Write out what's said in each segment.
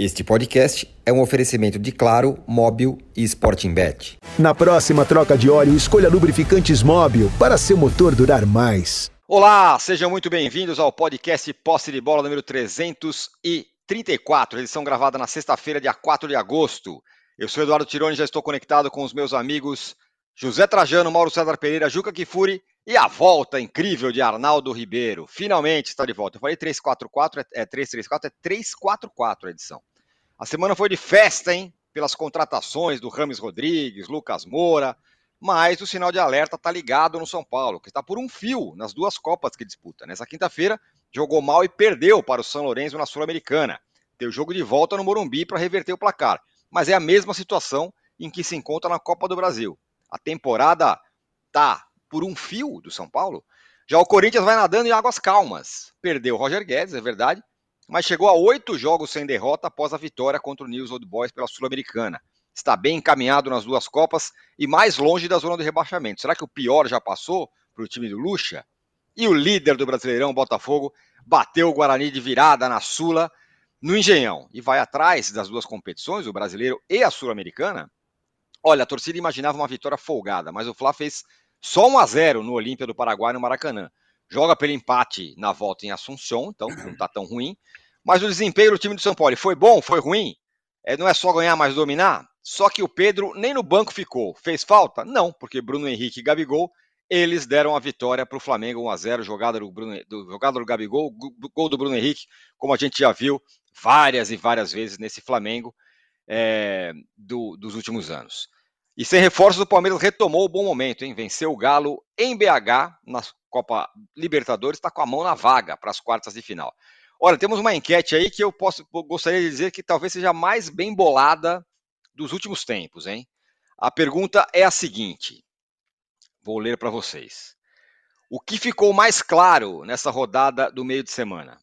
Este podcast é um oferecimento de Claro, Móbil e Sporting Bet. Na próxima troca de óleo, escolha lubrificantes Móbil para seu motor durar mais. Olá, sejam muito bem-vindos ao podcast Posse de Bola número 334, edição gravada na sexta-feira, dia 4 de agosto. Eu sou Eduardo Tironi, já estou conectado com os meus amigos José Trajano, Mauro César Pereira, Juca Kifuri e a volta incrível de Arnaldo Ribeiro. Finalmente está de volta. Eu falei 344, é, é 334, é 344 a edição. A semana foi de festa, hein? Pelas contratações do Rames Rodrigues, Lucas Moura, mas o sinal de alerta está ligado no São Paulo, que está por um fio nas duas Copas que disputa. Nessa quinta-feira, jogou mal e perdeu para o São Lourenço na Sul-Americana. Tem o jogo de volta no Morumbi para reverter o placar. Mas é a mesma situação em que se encontra na Copa do Brasil. A temporada tá por um fio do São Paulo. Já o Corinthians vai nadando em águas calmas. Perdeu o Roger Guedes, é verdade, mas chegou a oito jogos sem derrota após a vitória contra o News Old Boys pela Sul-Americana. Está bem encaminhado nas duas Copas e mais longe da zona de rebaixamento. Será que o pior já passou para o time do Lucha? E o líder do Brasileirão, Botafogo, bateu o Guarani de virada na Sula, no Engenhão, e vai atrás das duas competições, o brasileiro e a Sul-Americana? Olha, a torcida imaginava uma vitória folgada, mas o Fla fez só 1 a 0 no Olímpia do Paraguai no Maracanã joga pelo empate na volta em Assunção, então não está tão ruim. Mas o desempenho do time do São Paulo foi bom? Foi ruim? É, não é só ganhar, mas dominar? Só que o Pedro nem no banco ficou. Fez falta? Não, porque Bruno Henrique e Gabigol, eles deram a vitória para o Flamengo 1 a 0 jogada do, Bruno, do, jogada do Gabigol, gol do Bruno Henrique, como a gente já viu várias e várias vezes nesse Flamengo é, do, dos últimos anos. E sem reforços, o Palmeiras retomou o bom momento, hein? Venceu o Galo em BH, na Copa Libertadores, está com a mão na vaga para as quartas de final. Olha, temos uma enquete aí que eu posso gostaria de dizer que talvez seja a mais bem bolada dos últimos tempos, hein? A pergunta é a seguinte: vou ler para vocês. O que ficou mais claro nessa rodada do meio de semana?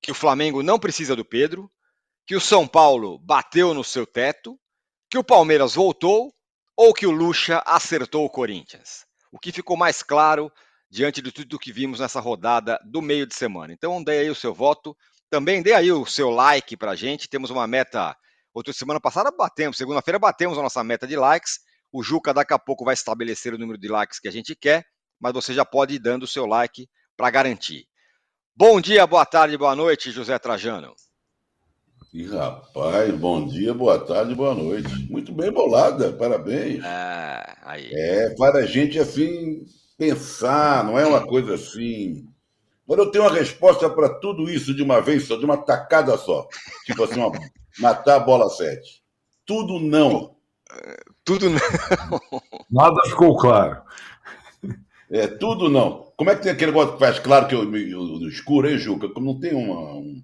Que o Flamengo não precisa do Pedro, que o São Paulo bateu no seu teto, que o Palmeiras voltou ou que o Lucha acertou o Corinthians? O que ficou mais claro diante de tudo que vimos nessa rodada do meio de semana? Então, dê aí o seu voto, também dê aí o seu like para a gente. Temos uma meta. Outra semana passada batemos, segunda-feira batemos a nossa meta de likes. O Juca daqui a pouco vai estabelecer o número de likes que a gente quer, mas você já pode ir dando o seu like para garantir. Bom dia, boa tarde, boa noite, José Trajano. E rapaz, bom dia, boa tarde, boa noite. Muito bem bolada, parabéns. É, aí. É, para a gente assim pensar, não é uma coisa assim. Mas eu tenho uma resposta para tudo isso de uma vez só, de uma tacada só. Tipo assim, uma, matar a bola sete. Tudo não. Tudo não. Nada ficou claro. É, tudo não. Como é que tem aquele negócio que faz claro que eu, eu, eu escuro, hein, Juca? Como não tem uma. Um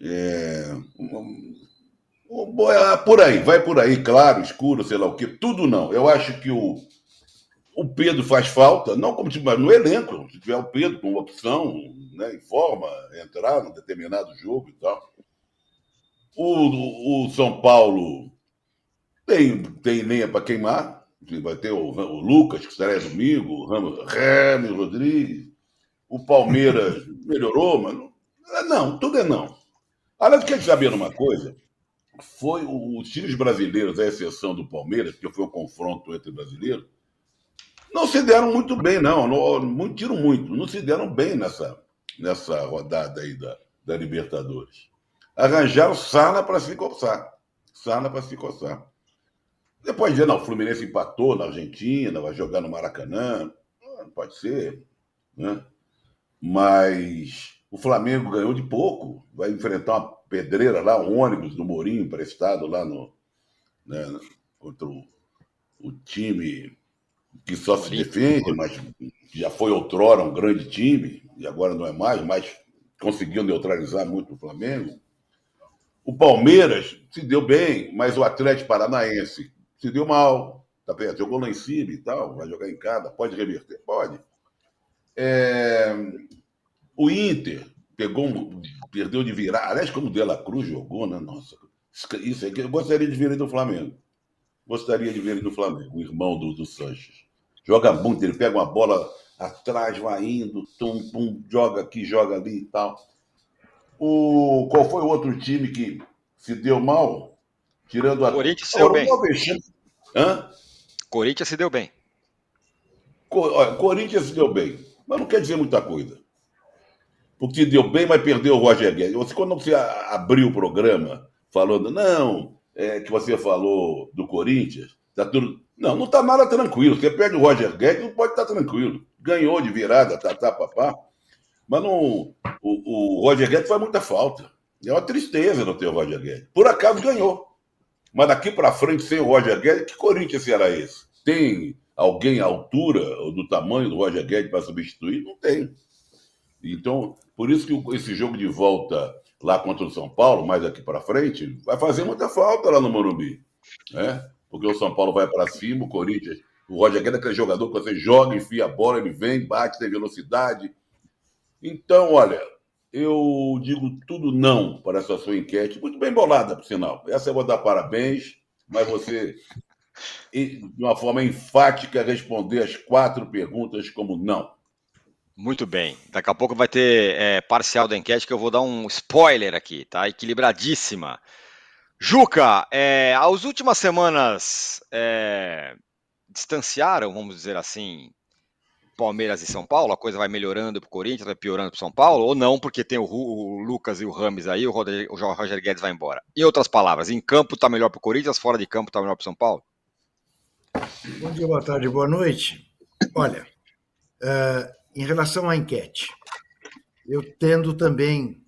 é, por aí, vai por aí, claro, escuro, sei lá o quê. Tudo não. Eu acho que o, o Pedro faz falta, não como mas no elenco, se tiver o Pedro com opção, né, em forma, entrar num determinado jogo e tal. O, o São Paulo tem, tem lenha para queimar. Vai ter o, o, Lucas, que estará domingo, o Ramos Rodrigues. O Palmeiras melhorou, mas não, não, tudo é não. Aliás, quer saber uma coisa? Foi os times brasileiros, à exceção do Palmeiras, que foi o confronto entre brasileiros, não se deram muito bem, não. não tiro muito. Não se deram bem nessa, nessa rodada aí da, da Libertadores. Arranjaram Sana para se coçar. Sana para se coçar. Depois dizer, não, o Fluminense empatou na Argentina, vai jogar no Maracanã. Ah, pode ser, né? Mas o Flamengo ganhou de pouco, vai enfrentar uma pedreira lá, um ônibus do Mourinho emprestado lá no, né, contra o, o, time que só se defende, mas já foi outrora um grande time, e agora não é mais, mas conseguiu neutralizar muito o Flamengo. O Palmeiras se deu bem, mas o Atlético Paranaense se deu mal, tá vendo? Jogou lá em cima e tal, vai jogar em casa, pode reverter? Pode. É... O Inter pegou um, perdeu de virar. Aliás, como o De La Cruz jogou, né? Nossa, isso que eu gostaria de ver ele do Flamengo. Gostaria de ver ele do Flamengo, o irmão do, do Sanches. Joga muito, ele pega uma bola atrás, vai indo, tum, pum, joga aqui, joga ali e tal. O, qual foi o outro time que se deu mal? Tirando a. Corinthians se deu bem. Hã? Corinthians se deu bem. Olha, Corinthians se deu bem, mas não quer dizer muita coisa. Porque deu bem, mas perdeu o Roger Guedes. Você, quando você abriu o programa falando, não, é, que você falou do Corinthians, tá tudo. Não, não tá nada tranquilo. Você perde o Roger Guedes, não pode estar tá tranquilo. Ganhou de virada, tá, tá, papá. Mas não, o, o Roger Guedes faz muita falta. É uma tristeza não ter o Roger Guedes. Por acaso ganhou. Mas daqui para frente, sem o Roger Guedes, que Corinthians será esse? Tem alguém à altura ou do tamanho do Roger Guedes para substituir? Não tem. Então, por isso que esse jogo de volta lá contra o São Paulo, mais aqui para frente, vai fazer muita falta lá no Morumbi. Né? Porque o São Paulo vai para cima, o Corinthians. O Roger Guedes é aquele jogador que você joga, enfia a bola, ele vem, bate, tem velocidade. Então, olha, eu digo tudo não para essa sua enquete. Muito bem bolada, por sinal. Essa eu vou dar parabéns, mas você, de uma forma enfática, responder as quatro perguntas como não. Muito bem. Daqui a pouco vai ter é, parcial da enquete que eu vou dar um spoiler aqui, tá? Equilibradíssima. Juca, é, as últimas semanas é, distanciaram, vamos dizer assim, Palmeiras e São Paulo? A coisa vai melhorando para o Corinthians, vai piorando para São Paulo? Ou não, porque tem o, o, Lucas e o Rames aí, o Roger, o Roger Guedes vai embora? Em outras palavras, em campo está melhor para o Corinthians, fora de campo está melhor para São Paulo? Bom dia, boa tarde, boa noite. Olha, uh, em relação à enquete, eu tendo também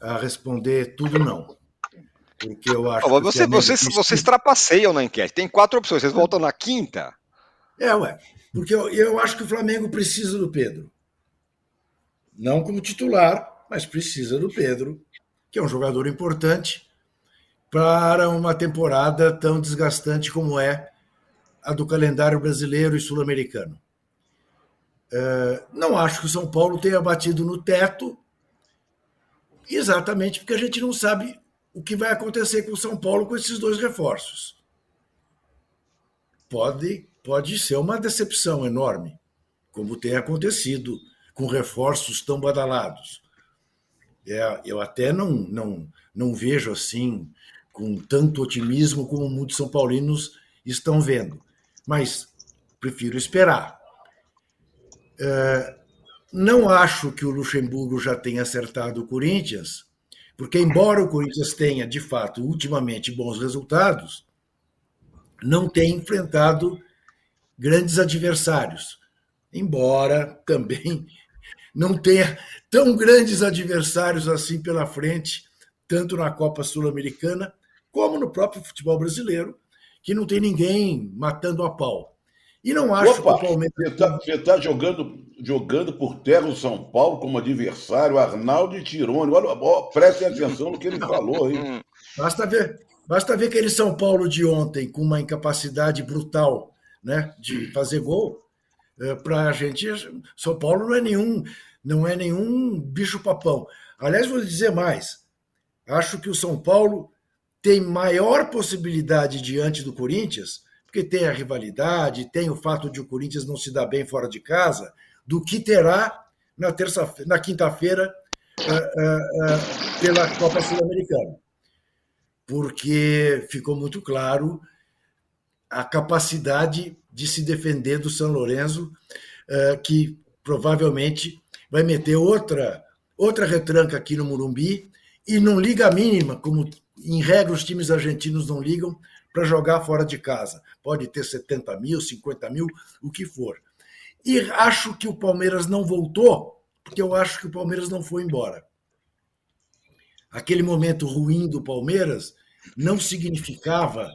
a responder tudo não. Porque eu acho oh, você, que vocês, vocês trapaceiam na enquete. Tem quatro opções, vocês voltam na quinta. É, ué. Porque eu, eu acho que o Flamengo precisa do Pedro. Não como titular, mas precisa do Pedro, que é um jogador importante para uma temporada tão desgastante como é a do calendário brasileiro e sul-americano. É, não acho que o São Paulo tenha batido no teto, exatamente porque a gente não sabe o que vai acontecer com o São Paulo com esses dois reforços. Pode, pode ser uma decepção enorme, como tem acontecido com reforços tão badalados. É, eu até não, não, não vejo assim com tanto otimismo como muitos são paulinos estão vendo, mas prefiro esperar. É, não acho que o Luxemburgo já tenha acertado o Corinthians, porque, embora o Corinthians tenha, de fato, ultimamente bons resultados, não tem enfrentado grandes adversários. Embora também não tenha tão grandes adversários assim pela frente, tanto na Copa Sul-Americana como no próprio futebol brasileiro, que não tem ninguém matando a pau. E não acho Opa, que o Palmeiras. Você está tá jogando, jogando por terra o São Paulo como adversário, Arnaldo e Tirone. Olha, ó, prestem atenção no que ele falou aí. Basta ver, basta ver aquele São Paulo de ontem com uma incapacidade brutal né, de fazer gol. É, Para a gente, São Paulo não é nenhum, não é nenhum bicho-papão. Aliás, vou dizer mais. Acho que o São Paulo tem maior possibilidade diante do Corinthians porque tem a rivalidade, tem o fato de o Corinthians não se dar bem fora de casa, do que terá na terça na quinta-feira uh, uh, uh, pela Copa Sul-Americana. Porque ficou muito claro a capacidade de se defender do São Lourenço, que provavelmente vai meter outra outra retranca aqui no Murumbi e não liga a mínima, como em regra os times argentinos não ligam, para jogar fora de casa. Pode ter 70 mil, 50 mil, o que for. E acho que o Palmeiras não voltou, porque eu acho que o Palmeiras não foi embora. Aquele momento ruim do Palmeiras não significava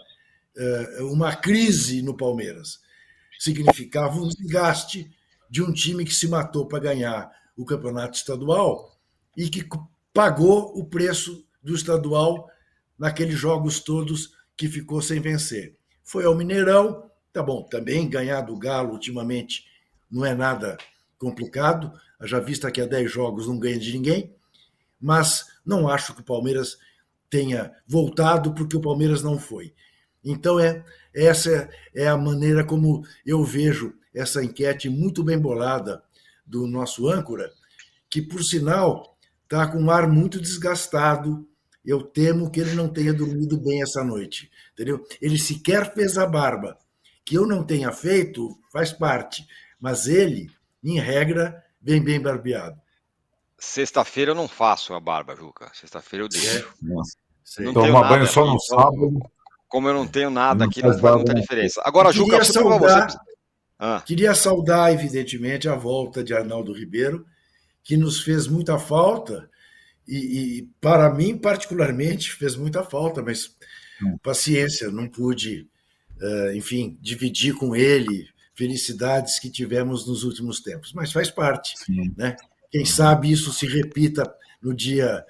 uh, uma crise no Palmeiras. Significava um desgaste de um time que se matou para ganhar o campeonato estadual e que pagou o preço do estadual naqueles jogos todos que ficou sem vencer. Foi ao Mineirão, tá bom, também ganhar do Galo ultimamente não é nada complicado, já vista que há 10 jogos não ganha de ninguém, mas não acho que o Palmeiras tenha voltado porque o Palmeiras não foi. Então é essa é a maneira como eu vejo essa enquete muito bem bolada do nosso âncora, que por sinal está com um ar muito desgastado. Eu temo que ele não tenha dormido bem essa noite, entendeu? Ele sequer fez a barba. Que eu não tenha feito faz parte, mas ele, em regra, vem bem barbeado. Sexta-feira eu não faço a barba, Juca. Sexta-feira eu deixo. É. Não Toma banho só no então, sábado. Como eu não tenho nada não aqui, não faz muita diferença. Agora, Juca, saudar, você... ah. Queria saudar, evidentemente, a volta de Arnaldo Ribeiro, que nos fez muita falta, e, e para mim, particularmente, fez muita falta, mas hum. paciência, não pude, uh, enfim, dividir com ele felicidades que tivemos nos últimos tempos. Mas faz parte, Sim. né? Quem sabe isso se repita no dia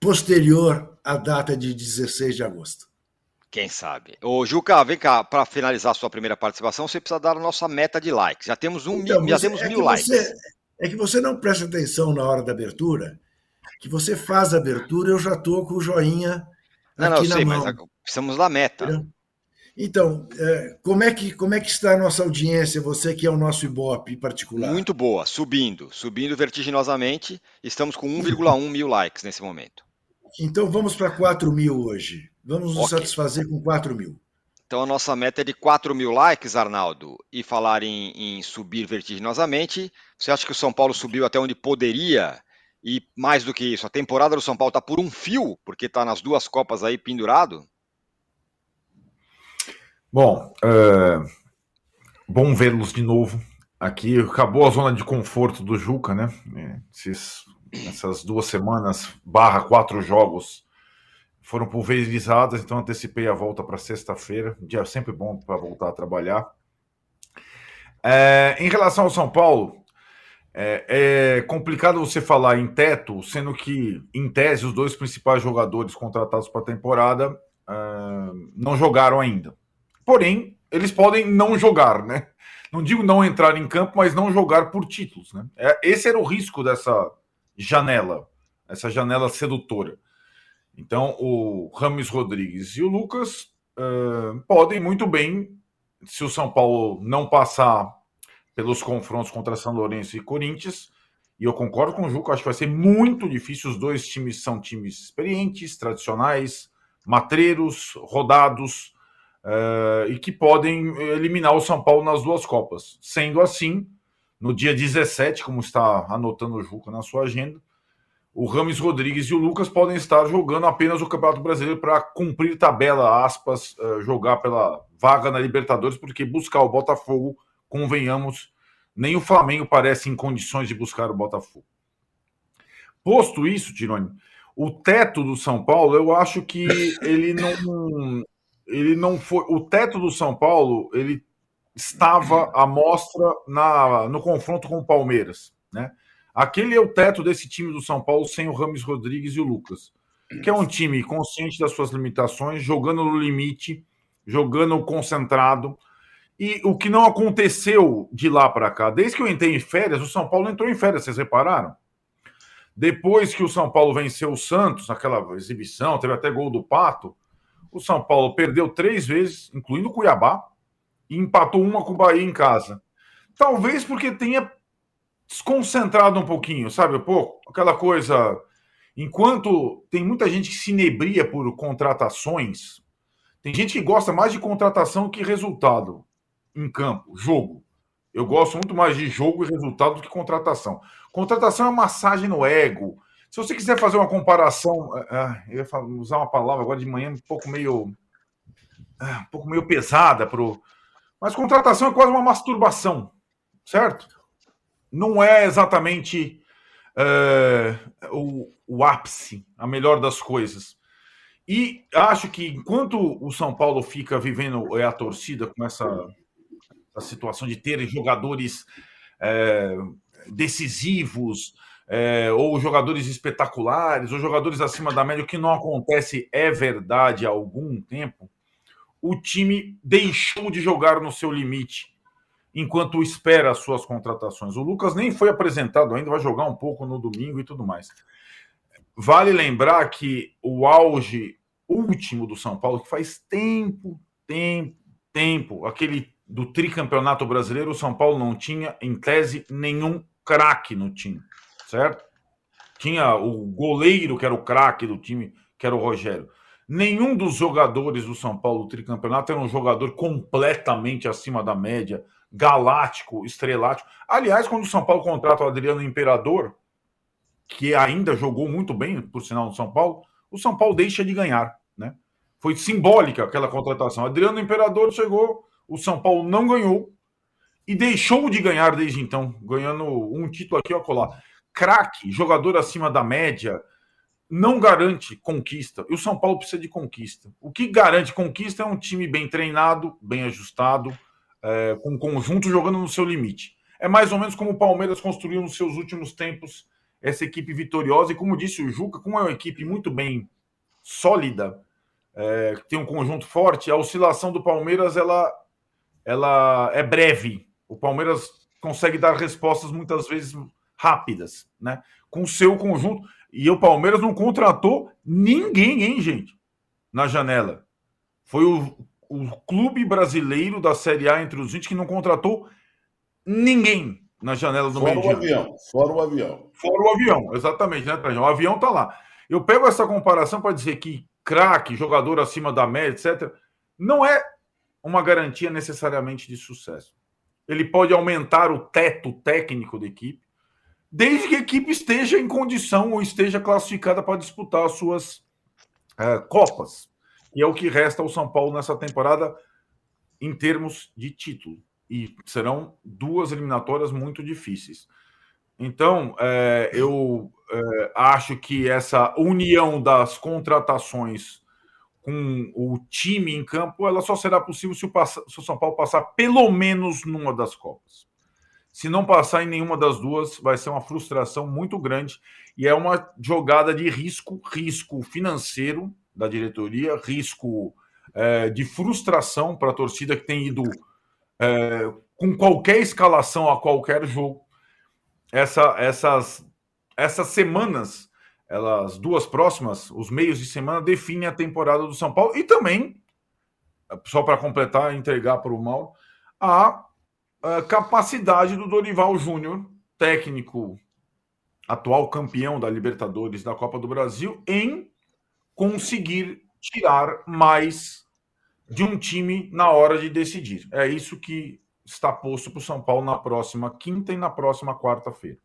posterior à data de 16 de agosto. Quem sabe? Ô, Juca, vem cá, para finalizar a sua primeira participação, você precisa dar a nossa meta de likes. Já temos um então, mil, já temos é mil likes. Você, é que você não presta atenção na hora da abertura, que você faz a abertura, eu já estou com o joinha não, aqui não, na sei, mão. Mas precisamos da meta. Então, é, como é, que, como é que está a nossa audiência, você que é o nosso Ibope particular? Muito boa, subindo, subindo vertiginosamente. Estamos com 1,1 mil likes nesse momento. Então vamos para 4 mil hoje. Vamos nos okay. satisfazer com 4 mil. Então a nossa meta é de 4 mil likes, Arnaldo. E falar em, em subir vertiginosamente, você acha que o São Paulo subiu até onde poderia? E mais do que isso, a temporada do São Paulo está por um fio, porque está nas duas Copas aí pendurado? Bom, é... bom vê-los de novo. Aqui acabou a zona de conforto do Juca, né? Esses essas duas semanas, barra quatro jogos, foram pulverizadas, então antecipei a volta para sexta-feira. Dia sempre bom para voltar a trabalhar. É, em relação ao São Paulo, é, é, complicado você falar em teto, sendo que, em tese, os dois principais jogadores contratados para a temporada uh, não jogaram ainda. Porém, eles podem não jogar, né? Não digo não entrar em campo, mas não jogar por títulos, né? É, esse era o risco dessa, janela, essa janela sedutora. Então, o Rames Rodrigues e o Lucas uh, podem muito bem, se o São Paulo não passar pelos confrontos contra São Lourenço e Corinthians, e eu concordo com o Juca, acho que vai ser muito difícil. Os dois times são times experientes, tradicionais, matreiros, rodados, uh, e que podem eliminar o São Paulo nas duas Copas. Sendo assim, no dia 17, como está anotando o Juca na sua agenda, o Rames Rodrigues e o Lucas podem estar jogando apenas o Campeonato Brasileiro para cumprir tabela, aspas, uh, jogar pela vaga na Libertadores, porque buscar o Botafogo, convenhamos, nem o Flamengo parece em condições de buscar o Botafogo. Posto isso, Tironi, o teto do São Paulo, eu acho que ele não. Ele não foi. O teto do São Paulo, ele estava à mostra na, no confronto com o Palmeiras. Né? Aquele é o teto desse time do São Paulo sem o Rames Rodrigues e o Lucas, que é um time consciente das suas limitações, jogando no limite, jogando concentrado. E o que não aconteceu de lá para cá, desde que eu entrei em férias, o São Paulo entrou em férias, vocês repararam? Depois que o São Paulo venceu o Santos, naquela exibição, teve até gol do Pato, o São Paulo perdeu três vezes, incluindo o Cuiabá, e empatou uma com o Bahia em casa. Talvez porque tenha desconcentrado um pouquinho, sabe? Pô, aquela coisa. Enquanto tem muita gente que se inebria por contratações, tem gente que gosta mais de contratação que resultado em campo, jogo. Eu gosto muito mais de jogo e resultado do que contratação. Contratação é massagem no ego. Se você quiser fazer uma comparação, ah, eu ia usar uma palavra agora de manhã um pouco meio, ah, um pouco meio pesada para mas contratação é quase uma masturbação, certo? Não é exatamente é, o, o ápice, a melhor das coisas. E acho que enquanto o São Paulo fica vivendo é, a torcida com essa, essa situação de ter jogadores é, decisivos, é, ou jogadores espetaculares, ou jogadores acima da média, o que não acontece é verdade há algum tempo o time deixou de jogar no seu limite enquanto espera as suas contratações. O Lucas nem foi apresentado ainda, vai jogar um pouco no domingo e tudo mais. Vale lembrar que o auge último do São Paulo, que faz tempo, tempo, tempo, aquele do tricampeonato brasileiro, o São Paulo não tinha, em tese, nenhum craque no time, certo? Tinha o goleiro, que era o craque do time, que era o Rogério. Nenhum dos jogadores do São Paulo tricampeonato era um jogador completamente acima da média, galáctico, estrelático. Aliás, quando o São Paulo contrata o Adriano Imperador, que ainda jogou muito bem, por sinal, no São Paulo, o São Paulo deixa de ganhar. Né? Foi simbólica aquela contratação. Adriano Imperador chegou, o São Paulo não ganhou e deixou de ganhar desde então, ganhando um título aqui ou colar. Craque, jogador acima da média, não garante conquista. E o São Paulo precisa de conquista. O que garante conquista é um time bem treinado, bem ajustado, é, com conjunto jogando no seu limite. É mais ou menos como o Palmeiras construiu nos seus últimos tempos essa equipe vitoriosa. E como disse o Juca, como é uma equipe muito bem sólida, é, tem um conjunto forte, a oscilação do Palmeiras ela, ela é breve. O Palmeiras consegue dar respostas muitas vezes rápidas, né? Com o seu conjunto. E o Palmeiras não contratou ninguém, hein, gente? Na janela. Foi o, o clube brasileiro da Série A entre os 20 que não contratou ninguém na janela do meio dia. Fora o avião, fora o avião. Fora o avião, exatamente, né, Trajão? O avião tá lá. Eu pego essa comparação para dizer que craque, jogador acima da média, etc., não é uma garantia necessariamente de sucesso. Ele pode aumentar o teto técnico da equipe, desde que a equipe esteja em condição ou esteja classificada para disputar as suas é, Copas, e é o que resta ao São Paulo nessa temporada em termos de título. E serão duas eliminatórias muito difíceis. Então, é, eu é, acho que essa união das contratações com o time em campo, ela só será possível se o, se o São Paulo passar pelo menos numa das Copas. Se não passar em nenhuma das duas, vai ser uma frustração muito grande e é uma jogada de risco, risco financeiro da diretoria, risco é, de frustração para a torcida que tem ido é, com qualquer escalação a qualquer jogo. Essa, essas, essas semanas, elas duas próximas, os meios de semana, definem a temporada do São Paulo e também, só para completar entregar para o Mauro, a capacidade do Dorival Júnior, técnico atual campeão da Libertadores da Copa do Brasil, em conseguir tirar mais de um time na hora de decidir. É isso que está posto para o São Paulo na próxima quinta e na próxima quarta-feira.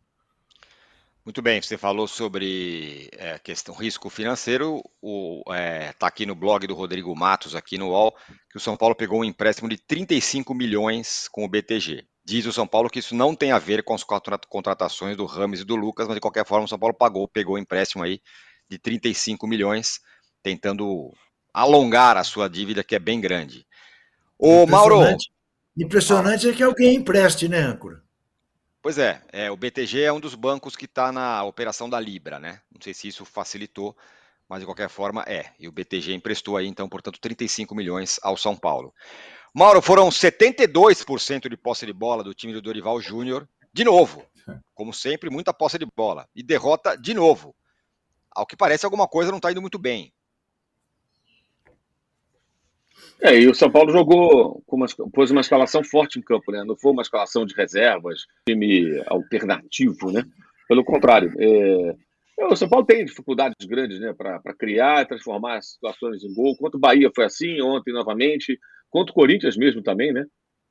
Muito bem, você falou sobre é, questão risco financeiro. Está é, tá aqui no blog do Rodrigo Matos, aqui no UOL, que o São Paulo pegou um empréstimo de 35 milhões com o BTG. Diz o São Paulo que isso não tem a ver com as contratações do Rames e do Lucas, mas de qualquer forma o São Paulo pagou, pegou um empréstimo aí de 35 milhões, tentando alongar a sua dívida, que é bem grande. Ô, Mauro. Impressionante é que alguém empreste, né, Âncora? Pois é, é, o BTG é um dos bancos que está na operação da Libra, né? Não sei se isso facilitou, mas de qualquer forma é. E o BTG emprestou aí, então, portanto, 35 milhões ao São Paulo. Mauro, foram 72% de posse de bola do time do Dorival Júnior, de novo. Como sempre, muita posse de bola. E derrota de novo. Ao que parece, alguma coisa não está indo muito bem. É, e o São Paulo jogou, uma, pôs uma escalação forte em campo, né? Não foi uma escalação de reservas, time alternativo, né? Pelo contrário, é, é o São Paulo tem dificuldades grandes, né? Para criar e transformar situações em gol. Quanto o Bahia foi assim, ontem novamente. Quanto o Corinthians mesmo também, né?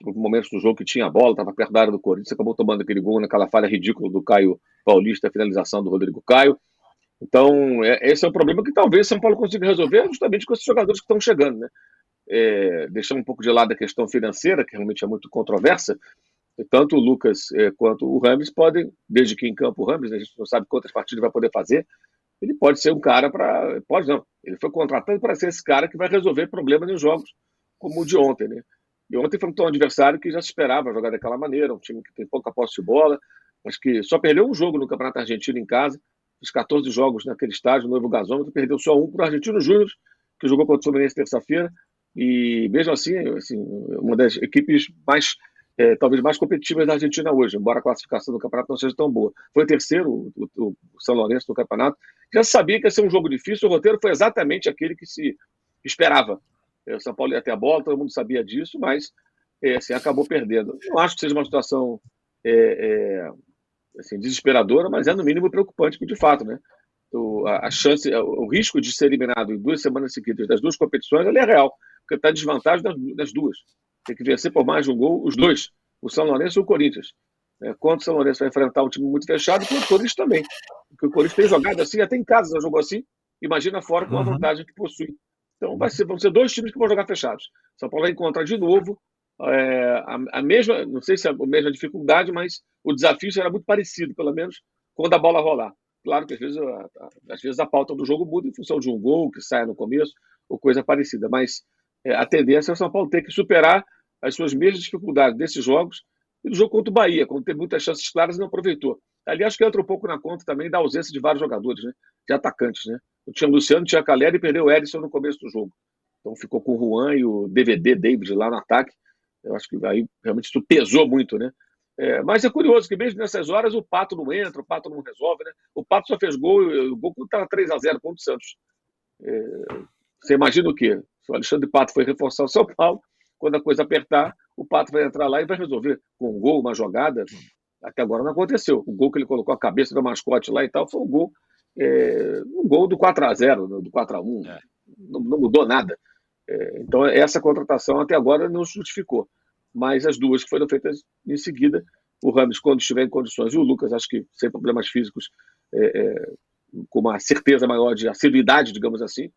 Houve momentos do jogo que tinha a bola, estava perto da área do Corinthians, acabou tomando aquele gol naquela falha ridícula do Caio Paulista, a finalização do Rodrigo Caio. Então, é, esse é um problema que talvez o São Paulo consiga resolver justamente com esses jogadores que estão chegando, né? É, deixando um pouco de lado a questão financeira, que realmente é muito controversa, tanto o Lucas é, quanto o Rames podem, desde que em campo o Rames, a gente não sabe quantas partidas vai poder fazer, ele pode ser um cara para. Pode não. Ele foi contratado para ser esse cara que vai resolver problemas nos jogos, como o de ontem, né? E ontem foi um adversário que já se esperava jogar daquela maneira, um time que tem pouca posse de bola, mas que só perdeu um jogo no Campeonato Argentino em casa, os 14 jogos naquele estádio, no Novo Gasômetro, perdeu só um para o Argentino Júnior, que jogou contra o Fluminense terça-feira, e mesmo assim, assim uma das equipes mais é, talvez mais competitivas da Argentina hoje, embora a classificação do campeonato não seja tão boa. Foi terceiro o, o, o São Lourenço no campeonato. Já sabia que ia ser um jogo difícil, o roteiro foi exatamente aquele que se esperava. É, o São Paulo ia ter a bola, todo mundo sabia disso, mas é, assim, acabou perdendo. Não acho que seja uma situação é, é assim, desesperadora, mas é no mínimo preocupante, de fato, né? O, a, a, chance, o risco de ser eliminado em duas semanas seguidas das duas competições é real, porque está em desvantagem das, das, duas. Tem que vencer por mais de um gol os dois, o São Lourenço e o Corinthians. É, quando o São Lourenço vai enfrentar um time muito fechado, e o Corinthians também. Porque o Corinthians tem jogado assim, até em casa já jogou assim, imagina fora com a uhum. vantagem que possui. Então vai ser, vão ser dois times que vão jogar fechados. São Paulo vai encontrar de novo é, a, a, mesma, não sei se é a mesma dificuldade, mas o desafio será muito parecido, pelo menos, quando a bola rolar. Claro que às vezes, a, a, às vezes a pauta do jogo muda em função de um gol que sai no começo, ou coisa parecida, mas a tendência é o São Paulo ter que superar as suas mesmas dificuldades desses jogos e do jogo contra o Bahia, quando teve muitas chances claras e não aproveitou. Ali acho que entra um pouco na conta também da ausência de vários jogadores, né? de atacantes. Né? Tinha o Luciano, tinha Calera e perdeu o Edson no começo do jogo. Então ficou com o Juan e o DVD David lá no ataque. Eu acho que aí realmente isso pesou muito, né? É, mas é curioso que mesmo nessas horas o Pato não entra, o Pato não resolve, né? O Pato só fez gol, o gol estava 3 a 0 contra o Santos. É, você imagina o quê? Se o Alexandre Pato foi reforçar o São Paulo, quando a coisa apertar, o Pato vai entrar lá e vai resolver com um gol, uma jogada. Até agora não aconteceu. O gol que ele colocou a cabeça do mascote lá e tal foi um gol, é, um gol do 4 a 0 do 4 a 1 é. não, não, mudou nada. É, então, essa contratação até agora não justificou. Mas as duas que foram feitas em seguida, o Ramos, quando estiver em condições, e o Lucas, acho que sem problemas físicos, é, é, com uma certeza maior de assiduidade, digamos assim,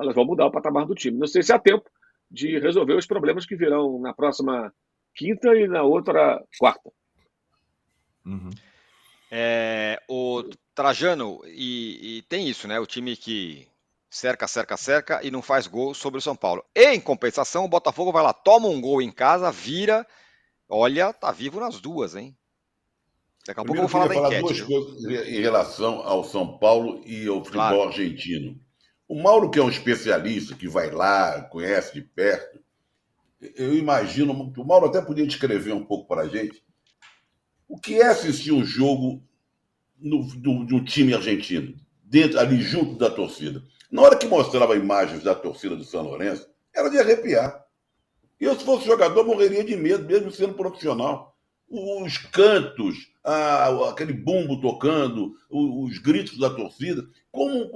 elas vão mudar o patamar do time. Não sei se há tempo de resolver os problemas que virão na próxima quinta e na outra quarta. Uhum. É, o Trajano, e, e, tem isso, né? O time que cerca, cerca, cerca e não faz gol sobre o São Paulo. E, em compensação, o Botafogo vai lá, toma um gol em casa, vira. Olha, tá vivo nas duas, hein? Daqui a pouco eu vou falar da falar enquete. duas coisas em relação ao São Paulo e ao futebol claro. argentino. O Mauro, que é um especialista, que vai lá, conhece de perto, eu imagino que o Mauro até podia descrever um pouco para a gente o que é assistir um jogo no, do, do time argentino, dentro, ali junto da torcida. Na hora que mostrava imagens da torcida do São Lourenço, era de arrepiar. Eu, se fosse jogador, morreria de medo, mesmo sendo profissional. Os cantos, a, aquele bumbo tocando, os, os, gritos da torcida, como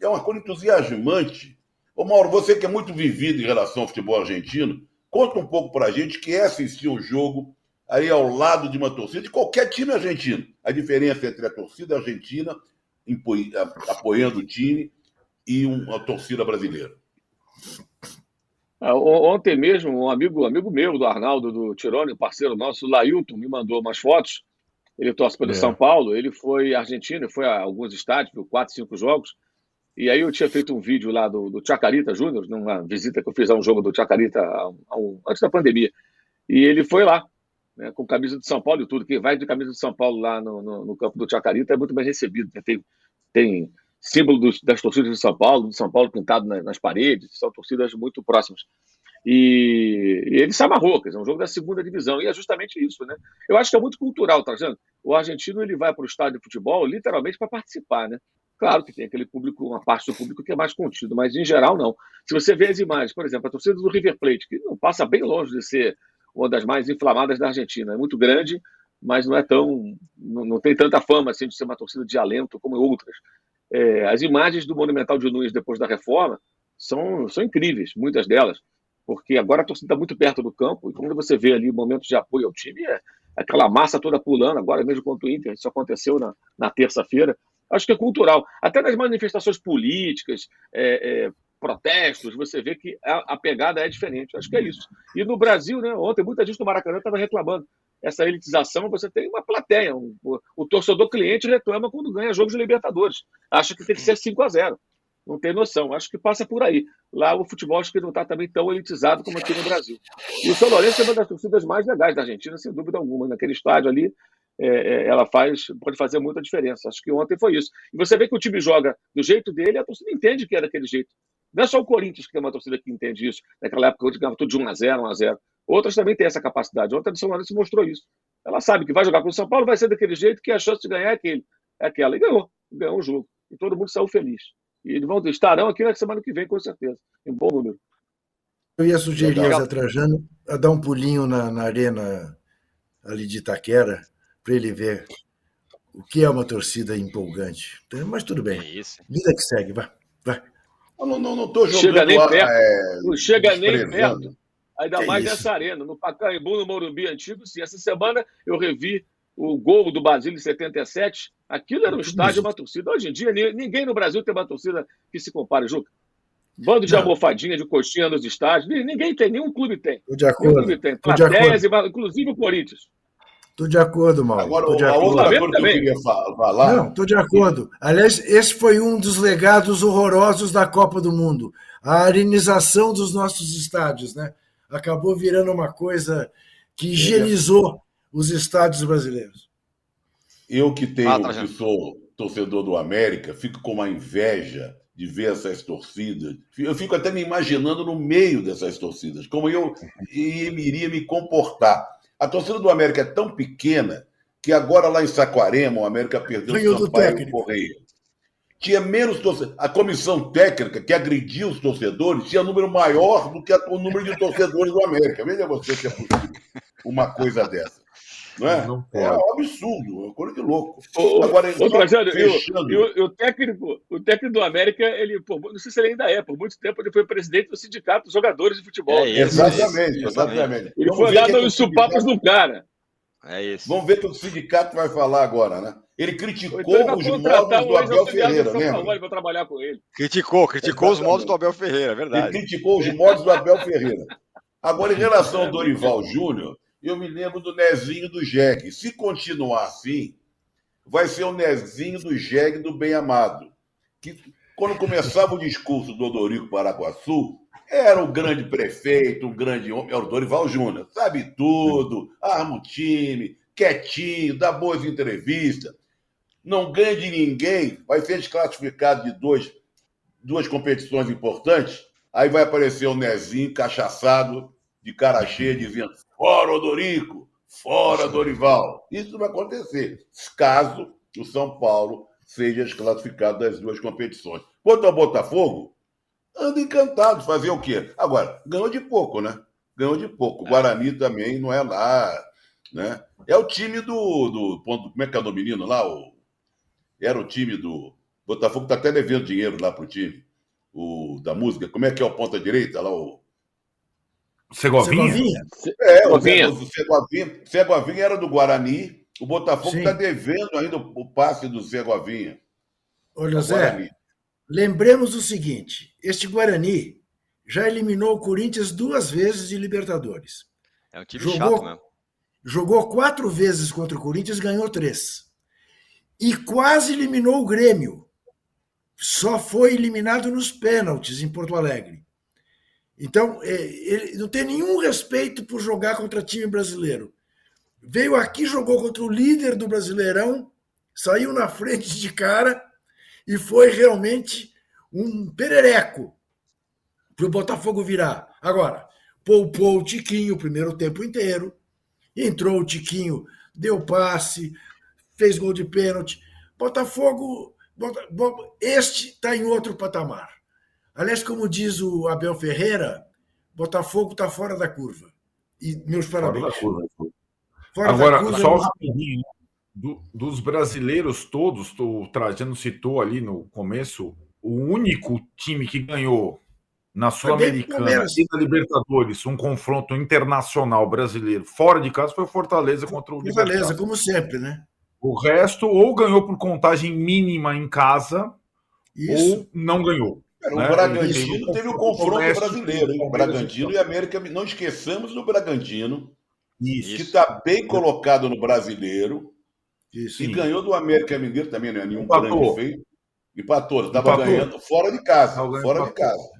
é uma coisa entusiasmante. Ô Mauro, você que é muito vivido em relação ao futebol argentino, conta um pouco para a gente que é assistir um jogo aí ao lado de uma torcida de qualquer time argentino. A diferença entre a torcida argentina apoiando o time e uma torcida brasileira. Ah, ontem mesmo, um amigo, amigo meu, do Arnaldo, do Tirone, parceiro nosso, Lailton, me mandou umas fotos. Ele torce pelo é. São Paulo, ele foi argentino, foi a alguns estádios, viu quatro, cinco jogos. E aí eu tinha feito um vídeo lá do, do Chacarita Júnior, numa visita que eu fiz a um jogo do Chacarita antes da pandemia. E ele foi lá, né, com camisa de São Paulo e tudo. Quem vai de camisa de São Paulo lá no, no, no campo do Chacarita é muito bem recebido. Né? Tem, tem símbolo dos, das torcidas de São Paulo, de São Paulo pintado nas, nas paredes, são torcidas muito próximas. E, ele se amarrou, quer dizer, é um jogo da segunda divisão, e é justamente isso, né? Eu acho que é muito cultural, tá vendo? O argentino ele vai para o estádio de futebol literalmente para participar, né? Claro que tem aquele público, uma parte do público que é mais contido, mas em geral não. Se você vê as imagens, por exemplo, a torcida do River Plate, que não passa bem longe de ser uma das mais inflamadas da Argentina, é muito grande, mas não é tão, não, não tem tanta fama assim de ser uma torcida de alento como outras. É, as imagens do Monumental de Nunes depois da reforma são, são incríveis, muitas delas, porque agora a torcida está muito perto do campo, e quando você vê ali momentos de apoio ao time, é aquela massa toda pulando, agora mesmo contra o Inter, isso aconteceu na, na terça-feira. Acho que é cultural. Até nas manifestações políticas, é, é, protestos, você vê que a, a, pegada é diferente. Acho que é isso. E no Brasil, né, ontem muita gente do Maracanã estava reclamando essa elitização, você tem uma plateia. Um, o, o, torcedor cliente reclama quando ganha jogos de Libertadores. Acha que tem que ser 5 a 0 Não tem noção. Acho que passa por aí. Lá o futebol acho que não está também tão elitizado como aqui no Brasil. E o São Lourenço é uma das torcidas mais legais da Argentina, sem dúvida alguma. Naquele estádio ali, é, é, ela faz, pode fazer muita diferença. Acho que ontem foi isso. E você vê que o time joga do jeito dele, a torcida entende que é daquele jeito. Não é só o Corinthians que tem uma torcida que entende isso. Naquela época, onde ganhava tudo de 1 a 0 1 a 0 Outras também têm essa capacidade. Ontem a São Lourenço mostrou isso. Ela sabe que vai jogar com o São Paulo, vai ser daquele jeito que a chance de ganhar é, aquele, é aquela. E ganhou. Ganhou o jogo. E todo mundo saiu feliz. E eles vão, estarão aqui na semana que vem, com certeza. Em bom número. Eu ia sugerir ao Zé Trajano a dar um pulinho na, na arena ali de Itaquera, para ele ver o que é uma torcida empolgante. Então, mas tudo bem. É isso. Vida que segue, vai. vai. Eu não, não, não tô jogando Chega nem perto. é, Não chega nem perto. Ainda Que mais isso? nessa arena. No Pacaembu, no Morumbi antigo, sim. Essa semana eu revi o gol do Basílio em 77. Aquilo era um estádio, uma torcida. Hoje em dia, ni- ninguém no Brasil tem uma torcida que se compare, Juca. Bando de Não. almofadinha, de coxinha nos estádios. Ni- Ninguém tem, nenhum clube tem. Estou de Nenhum acordo. clube tem. Tô Plateias, inclusive o Corinthians. Estou de acordo, Mauro. Agora, Tô de acordo. outra Flamengo coisa que eu também. queria fa- falar. Não, estou de acordo. Aliás, esse foi um dos legados horrorosos da Copa do Mundo. A arenização dos nossos estádios, né? Acabou virando uma coisa que higienizou os estádios brasileiros. Eu que tenho, Ah, que sou torcedor do América, fico com uma inveja de ver essas torcidas. Eu fico até me imaginando no meio dessas torcidas, como eu iria me comportar. A torcida do América é tão pequena que agora lá em Saquarema o América perdeu Ganhou o do Sampaio técnico. Correia. Tinha menos torcedores. A comissão técnica que agrediu os torcedores tinha número maior do que o número de torcedores do América. Veja você se é possível uma coisa dessa. Não é? Não é um absurdo, é uma coisa de louco. Ô, Agora, Ô, Trajano, e o- e o, e o técnico, o técnico do América, ele, por, não sei se ele ainda é, por muito tempo ele foi presidente do sindicato dos jogadores de futebol. É isso. Exatamente, Isso, exatamente. Ele Vamos foi lá o o os supapos do cara. É isso. Vamos ver o que o sindicato vai falar agora, né? Ele Ou criticou então ele os modos do Abel Ferreira, lembra? para trabalhar com ele. Criticou, criticou os modos do Abel Ferreira, é Ele verdade. criticou os modos do Abel Ferreira. Agora, em relação ao Dorival Júnior, eu me lembro do Nezinho do Jeg. Se continuar assim, vai ser o Nezinho do Jeg do Bem Amado. Que, quando começava o discurso do Odorico Paraguaçu, era o grande prefeito, um grande homem, era o Dorival Júnior. Sabe tudo, arma o time, quietinho, dá boas entrevistas. Não ganha de ninguém, vai ser desclassificado de dois, duas competições importantes. Aí vai aparecer o Nezinho, cachaçado, de cara cheia, dizendo: fora Odorico, fora Dorival. Isso vai acontecer, caso o São Paulo seja desclassificado das duas competições. Quanto ao Botafogo, anda encantado. Fazer o quê? Agora, ganhou de pouco, né? Ganhou de pouco. O Guarani também não é lá. Né? É o time do, do. Como é que é o menino lá? O, era o time do. Botafogo está até devendo dinheiro lá pro time. O, da música. Como é que é o ponta direita lá? O, Segovinha? Segovinha? é, o, Segovinha. Segovinha. Era do Guarani. O Botafogo está devendo ainda o, passe do Segovinha. Ô, ao José, Guarani. lembremos o seguinte: este Guarani já eliminou o Corinthians duas vezes de Libertadores. É um time Jogou- chato mesmo. Jogou quatro vezes contra o Corinthians, ganhou três. E quase eliminou o Grêmio. Só foi eliminado nos pênaltis em Porto Alegre. Então, é, ele não tem nenhum respeito por jogar contra time brasileiro. Veio aqui, jogou contra o líder do Brasileirão, saiu na frente de cara e foi realmente um perereco para o Botafogo virar. Agora, poupou o Tiquinho o primeiro tempo inteiro, entrou o Tiquinho, deu passe, fez gol de pênalti. Botafogo, Bota- Bo- este está em outro patamar. Aliás, como diz o Abel Ferreira, Botafogo está fora da curva. E meus Fora parabéns. da curva. Fora da Agora, curva, só rapidinho, né? Do- dos brasileiros todos, o Trajano citou ali no começo, o único time que ganhou na Sul-Americana e na Libertadores um confronto internacional brasileiro fora de casa foi Fortaleza contra o Fortaleza, como sempre, né? O resto ou ganhou por contagem mínima em casa Isso. ou não ganhou. Cara, né? o Bragantino teve o confronto brasileiro, hein? o Bragantino e América. Não esqueçamos do Bragantino, Isso. que está bem colocado no brasileiro. Isso. E Sim. ganhou do América Mineiro também, não é nenhum Empatou. grande feio. Empatou, estava ganhando fora de casa. Tava Fora de casa.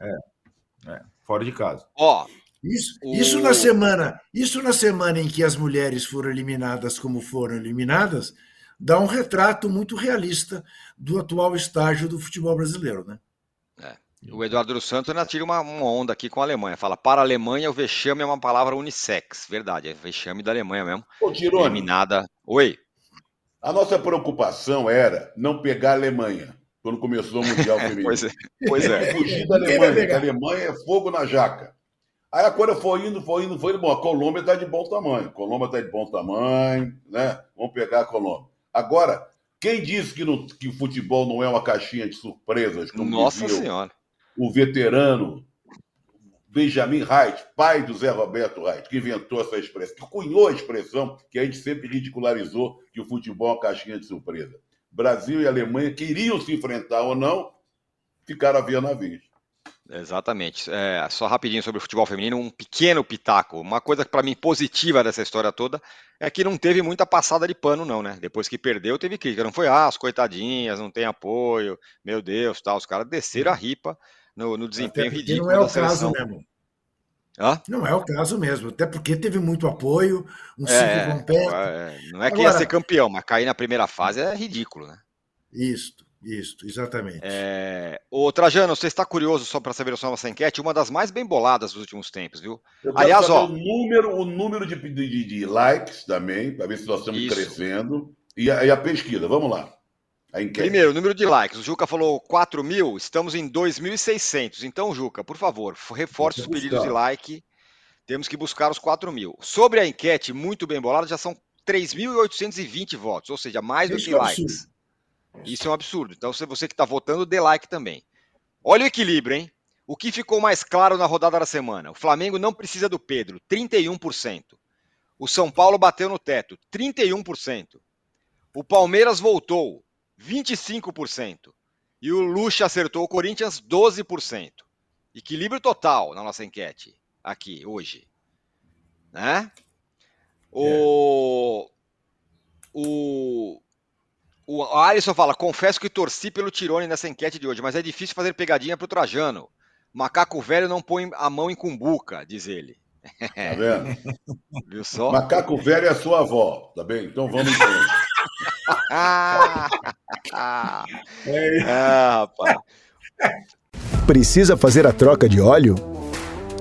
É, fora de casa. Ó, Isso, isso na semana, isso na semana em que as mulheres foram eliminadas como foram eliminadas, dá um retrato muito realista do atual estágio do futebol brasileiro, né? O Eduardo dos Santos ainda tira uma, uma onda aqui com a Alemanha. Fala, para a Alemanha, o vexame é uma palavra unissex. Verdade, é vexame da Alemanha mesmo. Ô, Tirone, Eliminada. Oi. a nossa preocupação era não pegar a Alemanha quando começou o Mundial Feminino. Pois é. Pois é. Fugir da Alemanha, a Alemanha é fogo na jaca. Aí a coisa foi indo, foi indo, foi indo. Bom, a Colômbia está de bom tamanho. A Colômbia está de bom tamanho, né? Vamos pegar a Colômbia. Agora, Quem disse que, que o futebol não é uma caixinha de surpresas? Como Nossa Senhora. O veterano Benjamin Wright, pai do Zé Roberto Wright, que inventou essa expressão, que cunhou a expressão que a gente sempre ridicularizou que o futebol é uma caixinha de surpresa. Brasil e Alemanha queriam se enfrentar ou não, ficaram a ver navios. Exatamente. É, só rapidinho sobre o futebol feminino, um pequeno pitaco. Uma coisa para mim positiva dessa história toda é que não teve muita passada de pano, não, né? Depois que perdeu, teve crítica. Não foi, ah, as coitadinhas, não tem apoio, meu Deus, tal. Os caras desceram a ripa no, no desempenho ridículo. Não é o caso mesmo. Hã? Não é o caso mesmo, até porque teve muito apoio, um É, ciclo completo. é, não é que ia Agora- ser campeão, mas cair na primeira fase é ridículo, né? Isso, isso, exatamente. É... Ô, Trajano, você está curioso só para saber a sua nossa enquete? Uma das mais bem boladas dos últimos tempos, viu? Eu Aliás, ó. o número, o número de, de- de likes também, para ver se nós estamos Isso. crescendo. E a, e a pesquisa, vamos lá. Primeiro, número de likes. O Juca falou 4 mil, estamos em 2.600. Então, Juca, por favor, reforce os pedidos de like. Temos que buscar os 4 mil. Sobre a enquete, muito bem bolada, já são 3.820 votos, ou seja, mais do que é likes. Isso é um absurdo. Então, se você que está votando, dê like também. Olha o equilíbrio, hein? O que ficou mais claro na rodada da semana? O Flamengo não precisa do Pedro, 31%. O São Paulo bateu no teto, 31%. O Palmeiras voltou, 25%. E o Lucha acertou o Corinthians, 12%. Equilíbrio total na nossa enquete, aqui, hoje. Né? O. O. O Alisson fala: confesso que torci pelo Tirone nessa enquete de hoje, mas é difícil fazer pegadinha pro Trajano. Macaco velho não põe a mão em cumbuca, diz ele. Tá vendo? Viu só? Macaco velho é a sua avó, tá bem? Então vamos em frente. Ah, ah, ah, rapaz. Precisa fazer a troca de óleo?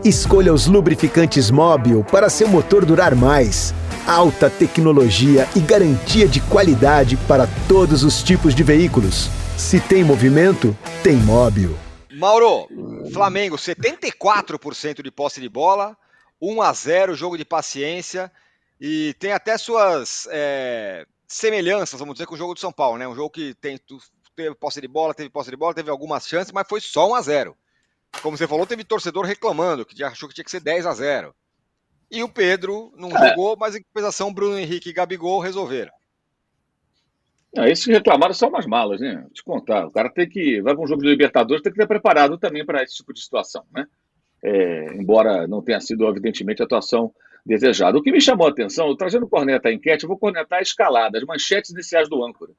Escolha os lubrificantes Móbil para seu motor durar mais. Alta tecnologia e garantia de qualidade para todos os tipos de veículos. Se tem movimento, tem Móbil. Mauro, Flamengo, 74% de posse de bola, 1 a 0 jogo de paciência e tem até suas é, semelhanças, vamos dizer, com o jogo do São Paulo, né? Um jogo que tem, teve posse de bola, teve posse de bola, teve algumas chances, mas foi só 1 a 0 Como você falou, teve torcedor reclamando, que achou que tinha que ser 10 a 0 E o Pedro não jogou, mas em compensação, Bruno Henrique e Gabigol resolveram. Não, esses reclamaram são umas malas, né? Vou te contar. O cara tem que. Vai para um jogo de Libertadores, tem que estar preparado também para esse tipo de situação, né? É, embora não tenha sido, evidentemente, a atuação desejada. O que me chamou a atenção, trazendo corneta a enquete, eu vou cornetar a escalada, as manchetes iniciais do âncora.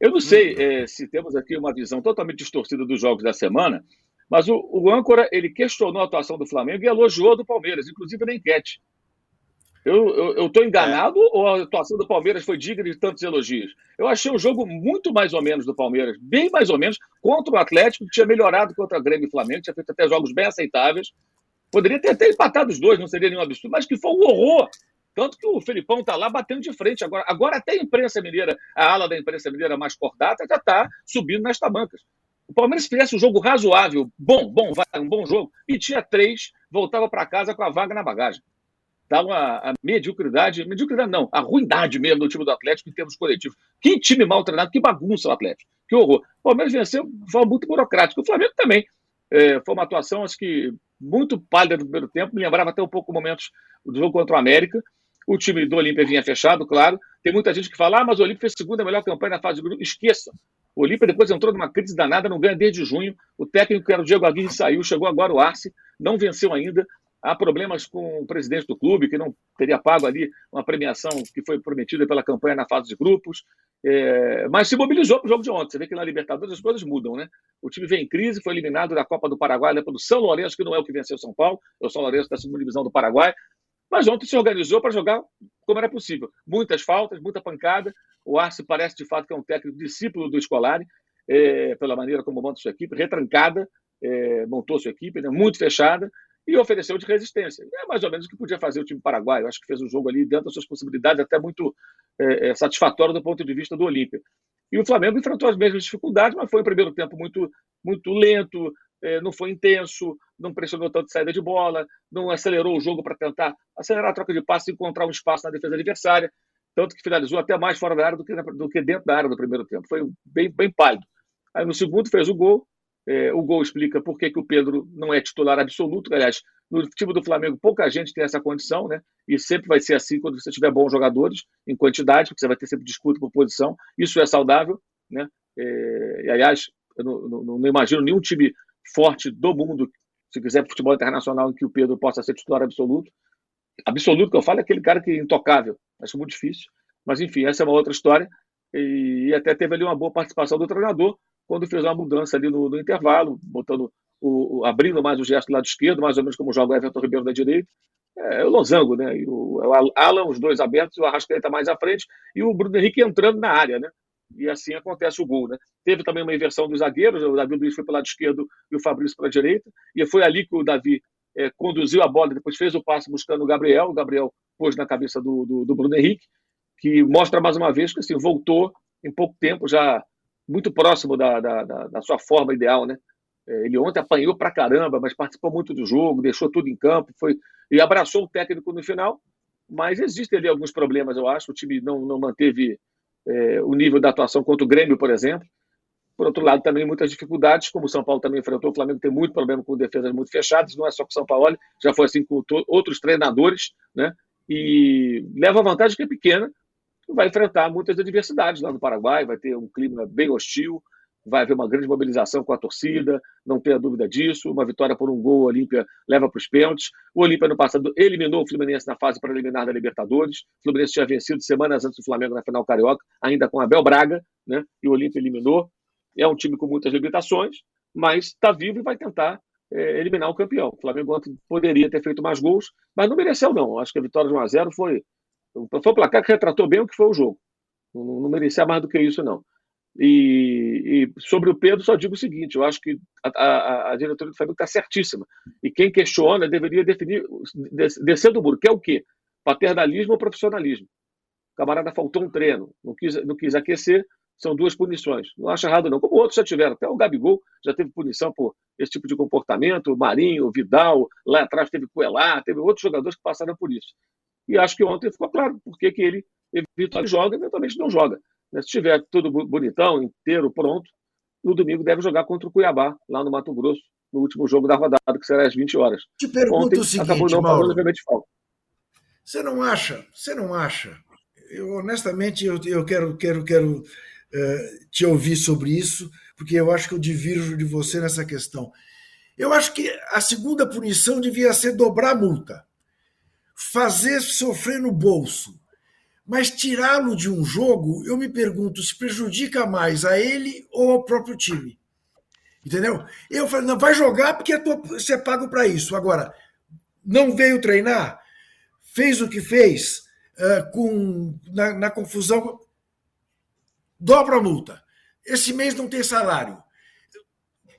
Eu não sei é, se temos aqui uma visão totalmente distorcida dos jogos da semana, mas o, o âncora ele questionou a atuação do Flamengo e elogiou a do Palmeiras, inclusive na enquete. Eu estou enganado ou a atuação do Palmeiras foi digna de tantos elogios? Eu achei o jogo muito mais ou menos do Palmeiras, bem mais ou menos, contra o Atlético, que tinha melhorado contra o Grêmio e Flamengo, tinha feito até jogos bem aceitáveis. Poderia ter até empatado os dois, não seria nenhum absurdo, mas que foi um horror. Tanto que o Felipão está lá batendo de frente. Agora, agora até a imprensa mineira, a ala da imprensa mineira mais cordata, já está subindo nas tamancas. O Palmeiras fizesse um jogo razoável, bom, bom, um bom jogo, e tinha três, voltava para casa com a vaga na bagagem. Estava a, a mediocridade, mediocridade não, a ruindade mesmo do time do Atlético em termos coletivos. Que time mal treinado, que bagunça o Atlético, que horror. O Palmeiras venceu de forma muito burocrática. O Flamengo também. É, foi uma atuação, acho que, muito pálida no primeiro tempo, me lembrava até um pouco momentos do jogo contra o América. O time do Olímpia vinha fechado, claro. Tem muita gente que fala, ah, mas o Olímpia fez segunda melhor campanha na fase de grupo. Esqueça. O Olímpia depois entrou numa crise danada, não ganha desde junho. O técnico, que era o Diego Aguirre, saiu, chegou agora o Arce, não venceu ainda. Há problemas com o presidente do clube, que não teria pago ali uma premiação que foi prometida pela campanha na fase de grupos. É, mas se mobilizou para o jogo de ontem. Você vê que na Libertadores as coisas mudam, né? O time vem em crise, foi eliminado da Copa do Paraguai, né, pelo São Lourenço, que não é o que venceu São Paulo, é o São Lourenço da segunda divisão do Paraguai. Mas ontem se organizou para jogar como era possível. Muitas faltas, muita pancada. O Arce parece de fato que é um técnico discípulo do Scolari, é, pela maneira como monta sua equipe, retrancada, é, montou sua equipe, né, muito fechada, e ofereceu de resistência. É mais ou menos o que podia fazer o time paraguaio. Acho que fez um jogo ali dentro das suas possibilidades, até muito é, satisfatório do ponto de vista do Olímpia. E o Flamengo enfrentou as mesmas dificuldades, mas foi um primeiro tempo muito, muito lento, é, não foi intenso, não pressionou tanto saída de bola, não acelerou o jogo para tentar acelerar a troca de passes e encontrar um espaço na defesa adversária. tanto que finalizou até mais fora da área do que, do que dentro da área no primeiro tempo. Foi bem, bem pálido. Aí no segundo fez o gol. É, o gol explica por que, que o Pedro não é titular absoluto. Aliás, no time do Flamengo, pouca gente tem essa condição, né? E sempre vai ser assim quando você tiver bons jogadores em quantidade, porque você vai ter sempre disputa por posição. Isso é saudável, né? É, e, aliás, eu não, não, não, imagino nenhum time forte do mundo, se quiser futebol internacional, em que o Pedro possa ser titular absoluto. Absoluto que eu falo é aquele cara que é intocável. Acho muito difícil. Mas, enfim, essa é uma outra história. E até teve ali uma boa participação do treinador quando fez uma mudança ali no, no intervalo, botando o, abrindo mais o gesto do lado esquerdo, mais ou menos como joga o Everton Ribeiro da direita. É, é o Losango, né? E o, é o Alan, os dois abertos, o Arrascaeta mais à frente e o Bruno Henrique entrando na área, né? E assim acontece o gol, né? Teve também uma inversão dos zagueiros, o Davi Luiz foi para o lado esquerdo e o Fabrício para a direita, e foi ali que o Davi é, conduziu a bola, depois fez o passe buscando o Gabriel, o Gabriel pôs na cabeça do, do, do Bruno Henrique, que mostra mais uma vez que assim, voltou em pouco tempo, já muito próximo da, da, da, da sua forma ideal, né? É, ele ontem apanhou pra caramba, mas participou muito do jogo, deixou tudo em campo, foi e abraçou o técnico no final. Mas existem ali alguns problemas, eu acho. O time não, não manteve é, o nível da atuação contra o Grêmio, por exemplo. Por outro lado, também muitas dificuldades, como o São Paulo também enfrentou. O Flamengo tem muito problema com defesas muito fechadas, não é só com o São Paulo, já foi assim com outros treinadores, né? E leva vantagem que é pequena, vai enfrentar muitas adversidades lá no Paraguai, vai ter um clima bem hostil, vai haver uma grande mobilização com a torcida, não tenha dúvida disso. Uma vitória por um gol, o Olímpia leva para os pênaltis. O Olímpia, no passado, eliminou o Fluminense na fase preliminar da Libertadores. O Fluminense tinha vencido semanas antes do Flamengo na final carioca, ainda com Abel Braga, né? e o Olímpia eliminou. É um time com muitas limitações, mas está vivo e vai tentar é, eliminar o campeão. O Flamengo ontem poderia ter feito mais gols, mas não mereceu, não. Acho que a vitória de 1x0 foi foi um placar que retratou bem o que foi o jogo. Não, não merecia mais do que isso, não. E, e, sobre o Pedro, só digo o seguinte: eu acho que a, a, a diretoria do Flamengo está certíssima. E quem questiona deveria definir, descer do muro, que é o quê? Paternalismo ou profissionalismo? O camarada faltou um treino, não quis, não quis aquecer, são duas punições. Não acho errado, não. Como outros já tiveram. Até o Gabigol já teve punição por esse tipo de comportamento. O Marinho, o Vidal, lá atrás teve Coelá, teve outros jogadores que passaram por isso. E acho que ontem ficou claro por que ele eventualmente joga eventualmente não joga. Né? Se estiver tudo bonitão, inteiro, pronto, no domingo deve jogar contra o Cuiabá, lá no Mato Grosso, no último jogo da rodada, que será às 20 horas. Te pergunto ontem, o seguinte, acabou não Mauro, obviamente falta. Você não acha, você não acha, eu, honestamente eu, eu quero, quero, quero uh, te ouvir sobre isso, porque eu acho que eu divirjo de você nessa questão. Eu acho que a segunda punição devia ser dobrar a multa fazer sofrer no bolso. Mas tirá-lo de um jogo, eu me pergunto se prejudica mais a ele ou ao próprio time. Entendeu? Eu falei, não, vai jogar porque você é pago para isso. Agora, não veio treinar, fez o que fez, uh, com, na, na confusão, dobra a multa. Esse mês não tem salário.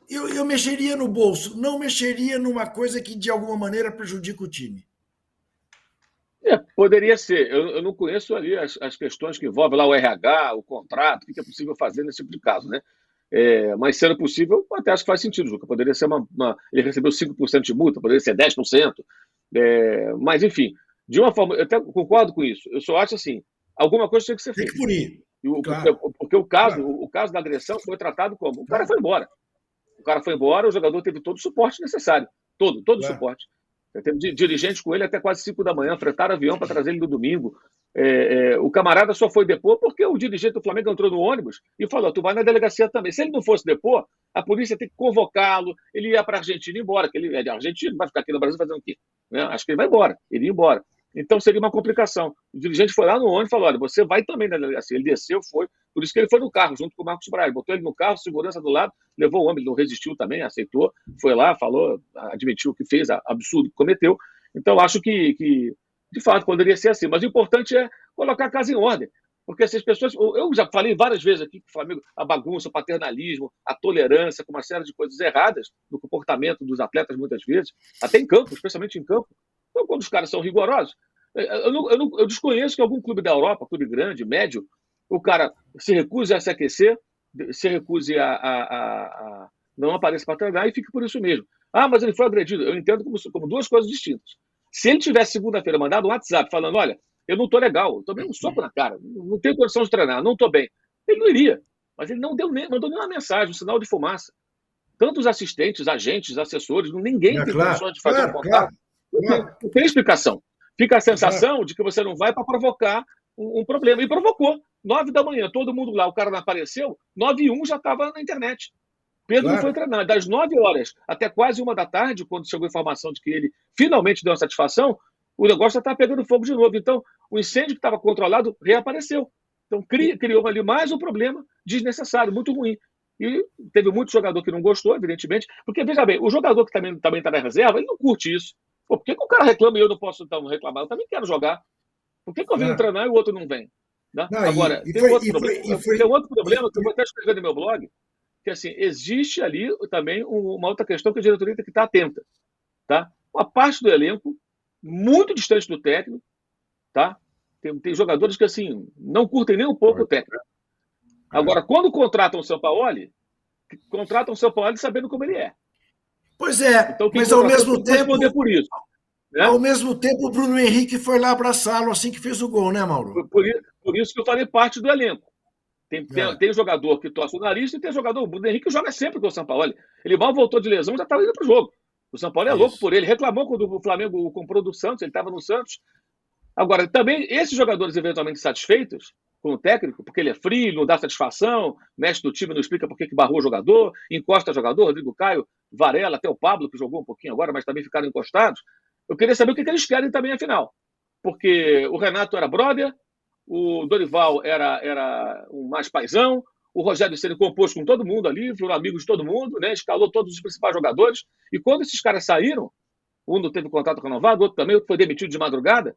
Eu, eu mexeria no bolso, não mexeria numa coisa que de alguma maneira prejudica o time. É, poderia ser. Eu, eu, não conheço ali as, as, questões que envolvem lá o RH, o contrato, o que é possível fazer nesse tipo de caso, né? É, mas sendo possível, até acho que faz sentido, Juca. Poderia ser uma, uma Ele recebeu 5% de multa, poderia ser 10%. É, mas, enfim, de uma forma. Eu até concordo com isso. Eu só acho assim: alguma coisa tem que ser feita. Tem que punir. O, claro. porque, porque, o caso, claro. o, o, caso da agressão foi tratado como? O cara foi embora. O cara foi embora, o jogador teve todo o suporte necessário. Todo, todo o suporte. Teve dirigente com ele até quase 5 da manhã, fretaram avião para trazer ele no domingo. É, é, o camarada só foi depor porque o dirigente do Flamengo entrou no ônibus e falou: tu vai na delegacia também. Se ele não fosse depor, a polícia tem que convocá-lo, ele ia para a Argentina e embora, que ele é de Argentina, vai ficar aqui no Brasil fazendo o quê? Né? Acho que ele vai embora, ele ia embora. Então seria uma complicação. O dirigente foi lá no ônibus e falou: olha, você vai também na delegacia. Ele desceu, foi. Por isso que ele foi no carro, junto com o Marcos Braz. Botou ele no carro, segurança do lado, levou o homem, ele não resistiu também, aceitou, foi lá, falou, admitiu o que fez, absurdo que cometeu. Então, acho que, que, de fato, poderia ser assim. Mas o importante é colocar a casa em ordem. Porque essas pessoas. Eu já falei várias vezes aqui que o Flamengo, a bagunça, o paternalismo, a tolerância, com uma série de coisas erradas no comportamento dos atletas, muitas vezes, até em campo, especialmente em campo. Então, quando os caras são rigorosos, eu, não, eu, não, eu desconheço que algum clube da Europa, clube grande, médio, o cara se recuse a se aquecer, se recuse a, a, a, a não apareça para treinar e fique por isso mesmo. Ah, mas ele foi agredido. Eu entendo como, como duas coisas distintas. Se ele tivesse segunda-feira mandado um WhatsApp falando, olha, eu não estou legal, eu tomei um soco na cara, não tenho condição de treinar, não estou bem. Ele não iria, mas ele não deu nem, mandou nenhuma mensagem, um sinal de fumaça. Tantos assistentes, agentes, assessores, ninguém é, tem claro, condições de fazer claro, um contato. Claro, não, tem, não tem explicação. Fica a sensação de que você não vai para provocar um, um, problema. E provocou. Nove da manhã, todo mundo lá, o cara não apareceu, nove e um já estava na internet. Pedro claro. não foi treinar. Das nove horas até quase uma da tarde, quando chegou a informação de que ele finalmente deu uma satisfação, o negócio já estava pegando fogo de novo. Então, o incêndio que estava controlado reapareceu. Então, criou ali mais um problema desnecessário, muito ruim. E teve muito jogador que não gostou, evidentemente, porque, veja bem, o jogador que também está tá na reserva, ele não curte isso. Pô, por que, que o cara reclama e eu não posso então reclamar? Eu também quero jogar. Por que, que eu venho treinar e o outro não vem? Né? Não, Agora, e, tem, outro problema, foi, tem outro problema que eu vou até escrever no meu blog, que assim, existe ali também uma outra questão que a diretoria tem que estar atenta. Tá? Uma parte do elenco, muito distante do técnico, tá? Tem, tem jogadores que assim não curtem nem um pouco o técnico. Agora, quando contratam o São Paulo, contratam o São Paulo sabendo como ele é. Pois é, então, mas ao mesmo tempo. por isso. Né? Ao mesmo tempo, o Bruno Henrique foi lá abraçá-lo assim que fez o gol, né, Mauro? Por, por, por isso que eu falei parte do elenco. Tem, tem, é. tem, jogador que torce o nariz e tem jogador. O Bruno Henrique joga sempre com o São Paulo. Ele mal voltou de lesão, já estava indo para o jogo. O São Paulo é, é louco por ele. Reclamou quando o Flamengo comprou do Santos, ele estava no Santos. Agora, também, esses jogadores eventualmente satisfeitos com o técnico, porque ele é frio, não dá satisfação, mestre do time não explica por que, barrou o jogador, encosta jogador, Rodrigo Caio, Varela, até o Pablo, que jogou um pouquinho agora, mas também ficaram encostados. Eu queria saber o que, que eles querem também, afinal. Porque o Renato era brother, o Dorival era, era um mais paisão, o Rogério Ceni compôs com todo mundo ali, foram amigos de todo mundo, né? escalou todos os principais jogadores. E quando esses caras saíram, um não teve contrato renovado, outro também, outro foi demitido de madrugada,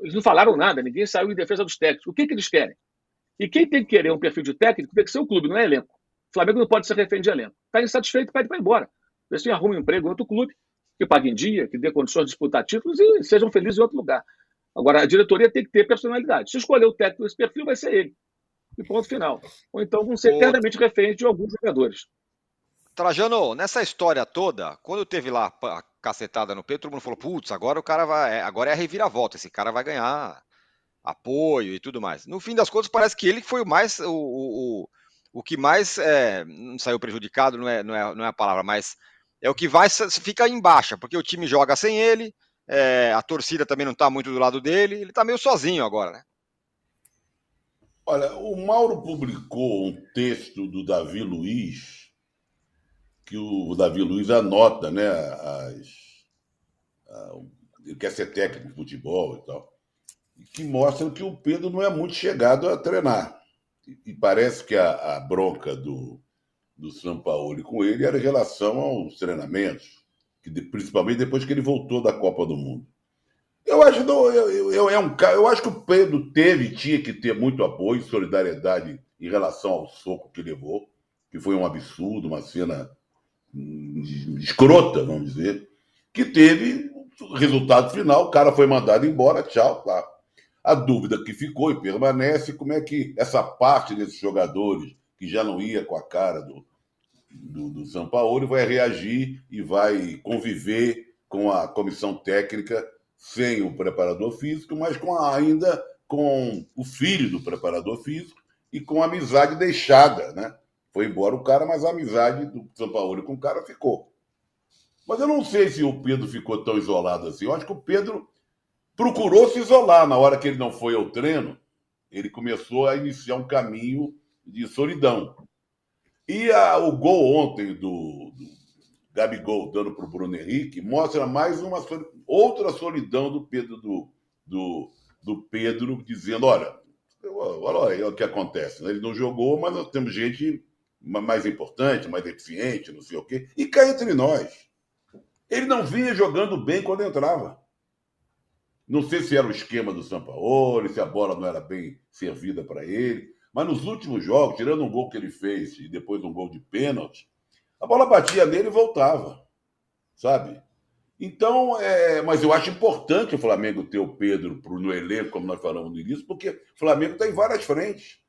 eles não falaram nada, ninguém saiu em defesa dos técnicos. O que, que eles querem? E quem tem que querer um perfil de técnico tem que ser o clube, não é elenco. O Flamengo não pode ser refém de elenco. Está insatisfeito, pede para ir embora. Vê se arruma um emprego em outro clube, que pague em dia, que dê condições de disputar títulos e sejam felizes em outro lugar. Agora, a diretoria tem que ter personalidade. Se escolher o técnico desse perfil, vai ser ele. E ponto final. Ou então vão ser eternamente reféns de alguns jogadores. Trajano, nessa história toda, quando teve lá a cacetada no Pedro, todo mundo falou: putz, agora o cara vai. É, agora é a reviravolta, esse cara vai ganhar apoio e tudo mais. No fim das contas, parece que ele foi o mais. O, o, o que mais é, não saiu prejudicado, não é, não, é, não é a palavra, mas é o que vai fica em baixa, porque o time joga sem ele, é, a torcida também não está muito do lado dele, ele está meio sozinho agora, né? Olha, o Mauro publicou um texto do Davi Luiz que o Davi Luiz anota, né? As, a, ele quer ser técnico de futebol e tal, que mostra que o Pedro não é muito chegado a treinar. E, e parece que a, a, bronca do, do São Paulo com ele era em relação aos treinamentos, que de, principalmente depois que ele voltou da Copa do Mundo. Eu acho, não, eu, eu, eu, é um, eu acho que o Pedro teve, tinha que ter muito apoio, solidariedade em relação ao soco que levou, que foi um absurdo, uma cena escrota, vamos dizer, que teve resultado final, o cara foi mandado embora, tchau, tá. A dúvida que ficou e permanece, como é que essa parte desses jogadores que já não ia com a cara do, do, do São Paulo vai reagir e vai conviver com a comissão técnica sem o preparador físico, mas com a, ainda com o filho do preparador físico e com a amizade deixada, né? Foi embora o cara, mas a amizade do São Paulo com o cara ficou. Mas eu não sei se o Pedro ficou tão isolado assim. Eu acho que o Pedro procurou se isolar. Na hora que ele não foi ao treino, ele começou a iniciar um caminho de solidão. E a, o gol ontem do, do Gabigol dando para o Bruno Henrique mostra mais uma outra solidão do Pedro do, do, do Pedro dizendo, olha, olha o que acontece. Né? Ele não jogou, mas nós temos gente mais importante, mais eficiente, não sei o quê, e cá entre nós. Ele não vinha jogando bem quando entrava. Não sei se era o esquema do Sampaoli, se a bola não era bem servida para ele, mas nos últimos jogos, tirando um gol que ele fez e depois um gol de pênalti, a bola batia nele e voltava, sabe? Então, é, mas eu acho importante o Flamengo ter o Pedro no elenco, como nós falamos no início, porque o Flamengo está em várias frentes.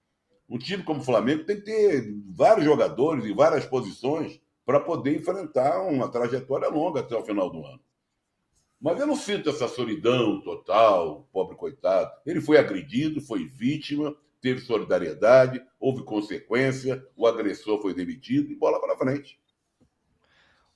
Um time como o Flamengo tem que ter vários jogadores em várias posições para poder enfrentar uma trajetória longa até o final do ano. Mas eu não sinto essa solidão total, pobre coitado. Ele foi agredido, foi vítima, teve solidariedade, houve consequência, o agressor foi demitido e bola para frente.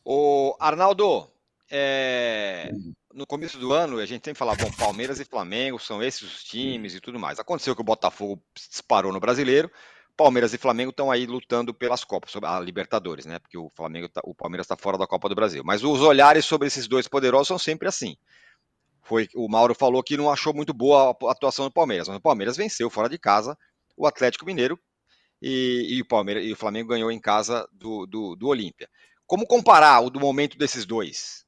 O Arnaldo, é, no começo do ano a gente sempre falava, bom, Palmeiras e Flamengo são esses os times e tudo mais. Aconteceu que o Botafogo disparou no Brasileiro, Palmeiras e Flamengo estão aí lutando pelas Copas, sobre a Libertadores, né? Porque o Flamengo, tá, o Palmeiras está fora da Copa do Brasil. Mas os olhares sobre esses dois poderosos são sempre assim. Foi o Mauro falou que não achou muito boa a atuação do Palmeiras, mas o Palmeiras venceu fora de casa o Atlético Mineiro e, e o Palmeiras e o Flamengo ganhou em casa do, do, do Olímpia. Como comparar o do momento desses dois?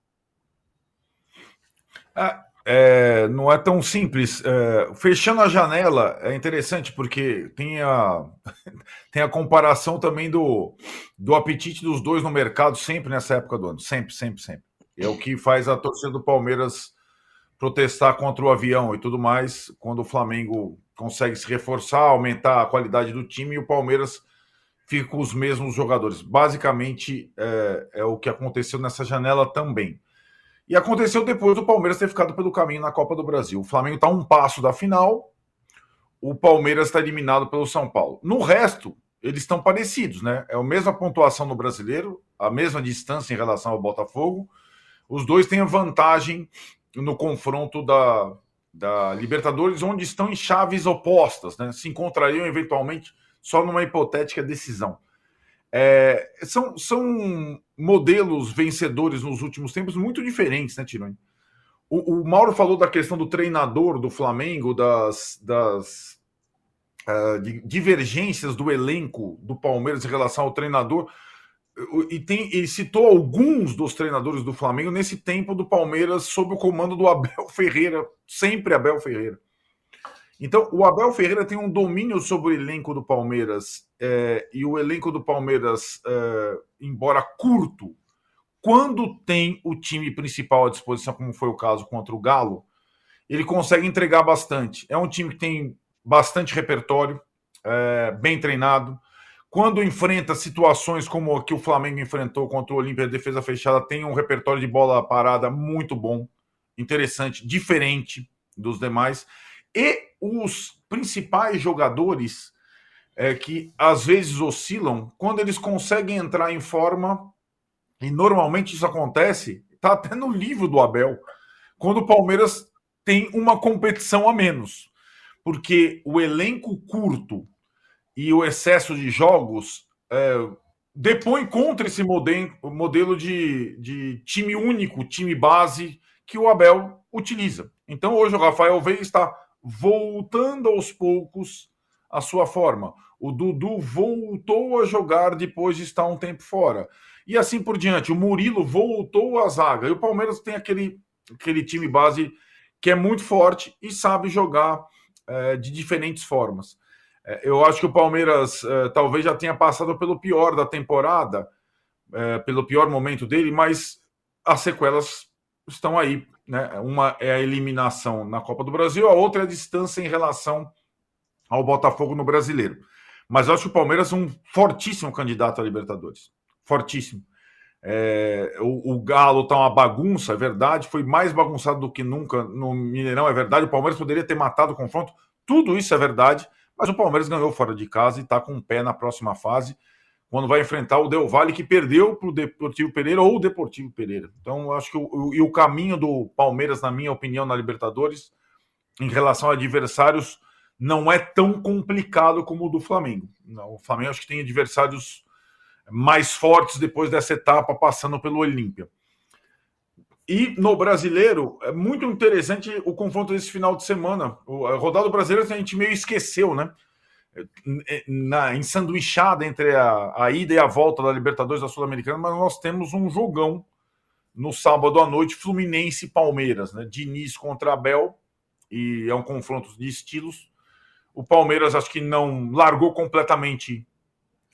Ah, é, não é tão simples. É, fechando a janela é interessante porque tem a, tem a comparação também do, do apetite dos dois no mercado sempre nessa época do ano. Sempre, sempre, sempre. É o que faz a torcida do Palmeiras protestar contra o avião e tudo mais, quando o Flamengo consegue se reforçar, aumentar a qualidade do time e o Palmeiras fica com os mesmos jogadores. Basicamente é, é o que aconteceu nessa janela também. E aconteceu depois do Palmeiras ter ficado pelo caminho na Copa do Brasil. O Flamengo está um passo da final, o Palmeiras está eliminado pelo São Paulo. No resto, eles estão parecidos, né? É a mesma pontuação no brasileiro, a mesma distância em relação ao Botafogo. Os dois têm a vantagem no confronto da, da Libertadores, onde estão em chaves opostas, né? Se encontrariam eventualmente só numa hipotética decisão. É, são, são modelos vencedores nos últimos tempos muito diferentes, né, Tironi? O, o, Mauro falou da questão do treinador do Flamengo, das, das uh, divergências do elenco do Palmeiras em relação ao treinador. E tem, ele citou alguns dos treinadores do Flamengo nesse tempo do Palmeiras sob o comando do Abel Ferreira, sempre Abel Ferreira. Então, o Abel Ferreira tem um domínio sobre o elenco do Palmeiras é, e o elenco do Palmeiras, é, embora curto, quando tem o time principal à disposição, como foi o caso contra o Galo, ele consegue entregar bastante. É um time que tem bastante repertório, é, bem treinado. Quando enfrenta situações como a que o Flamengo enfrentou contra o Olímpia, defesa fechada, tem um repertório de bola parada muito bom, interessante, diferente dos demais. E os principais jogadores é, que às vezes oscilam, quando eles conseguem entrar em forma, e normalmente isso acontece, está até no livro do Abel, quando o Palmeiras tem uma competição a menos. Porque o elenco curto e o excesso de jogos é, depõe contra esse modelo, de, de time único, time base, que o Abel utiliza. Então hoje o Rafael Veiga está voltando aos poucos à sua forma. O Dudu voltou a jogar depois de estar um tempo fora. E assim por diante. O Murilo voltou à zaga. E o Palmeiras tem aquele, aquele time base que é muito forte e sabe jogar é, de diferentes formas. É, eu acho que o Palmeiras é, talvez já tenha passado pelo pior da temporada, pelo pior momento dele, mas as sequelas estão aí né? Uma é a eliminação na Copa do Brasil, a outra é a distância em relação ao Botafogo no Brasileiro. Mas eu acho que o Palmeiras é um fortíssimo candidato a Libertadores. Fortíssimo. É, o, o, Galo está uma bagunça, é verdade. Foi mais bagunçado do que nunca no Mineirão, é verdade. O Palmeiras poderia ter matado o confronto. Tudo isso é verdade. Mas o Palmeiras ganhou fora de casa e está com o pé na próxima fase quando vai enfrentar o Del Valle, que perdeu para o Deportivo Pereira ou o Deportivo Pereira. Então, acho que o, e o caminho do Palmeiras, na minha opinião, na Libertadores, em relação a adversários, não é tão complicado como o do Flamengo. O Flamengo acho que tem adversários mais fortes depois dessa etapa, passando pelo Olímpia. E no brasileiro, é muito interessante o confronto desse final de semana. O, a rodada brasileira a gente meio esqueceu, né? Na ensanduichada entre a, a ida e a volta da Libertadores da Sul-Americana, mas nós temos um jogão no sábado à noite, Fluminense e Palmeiras, né? Diniz contra Abel, e é um confronto de estilos. O Palmeiras acho que não largou completamente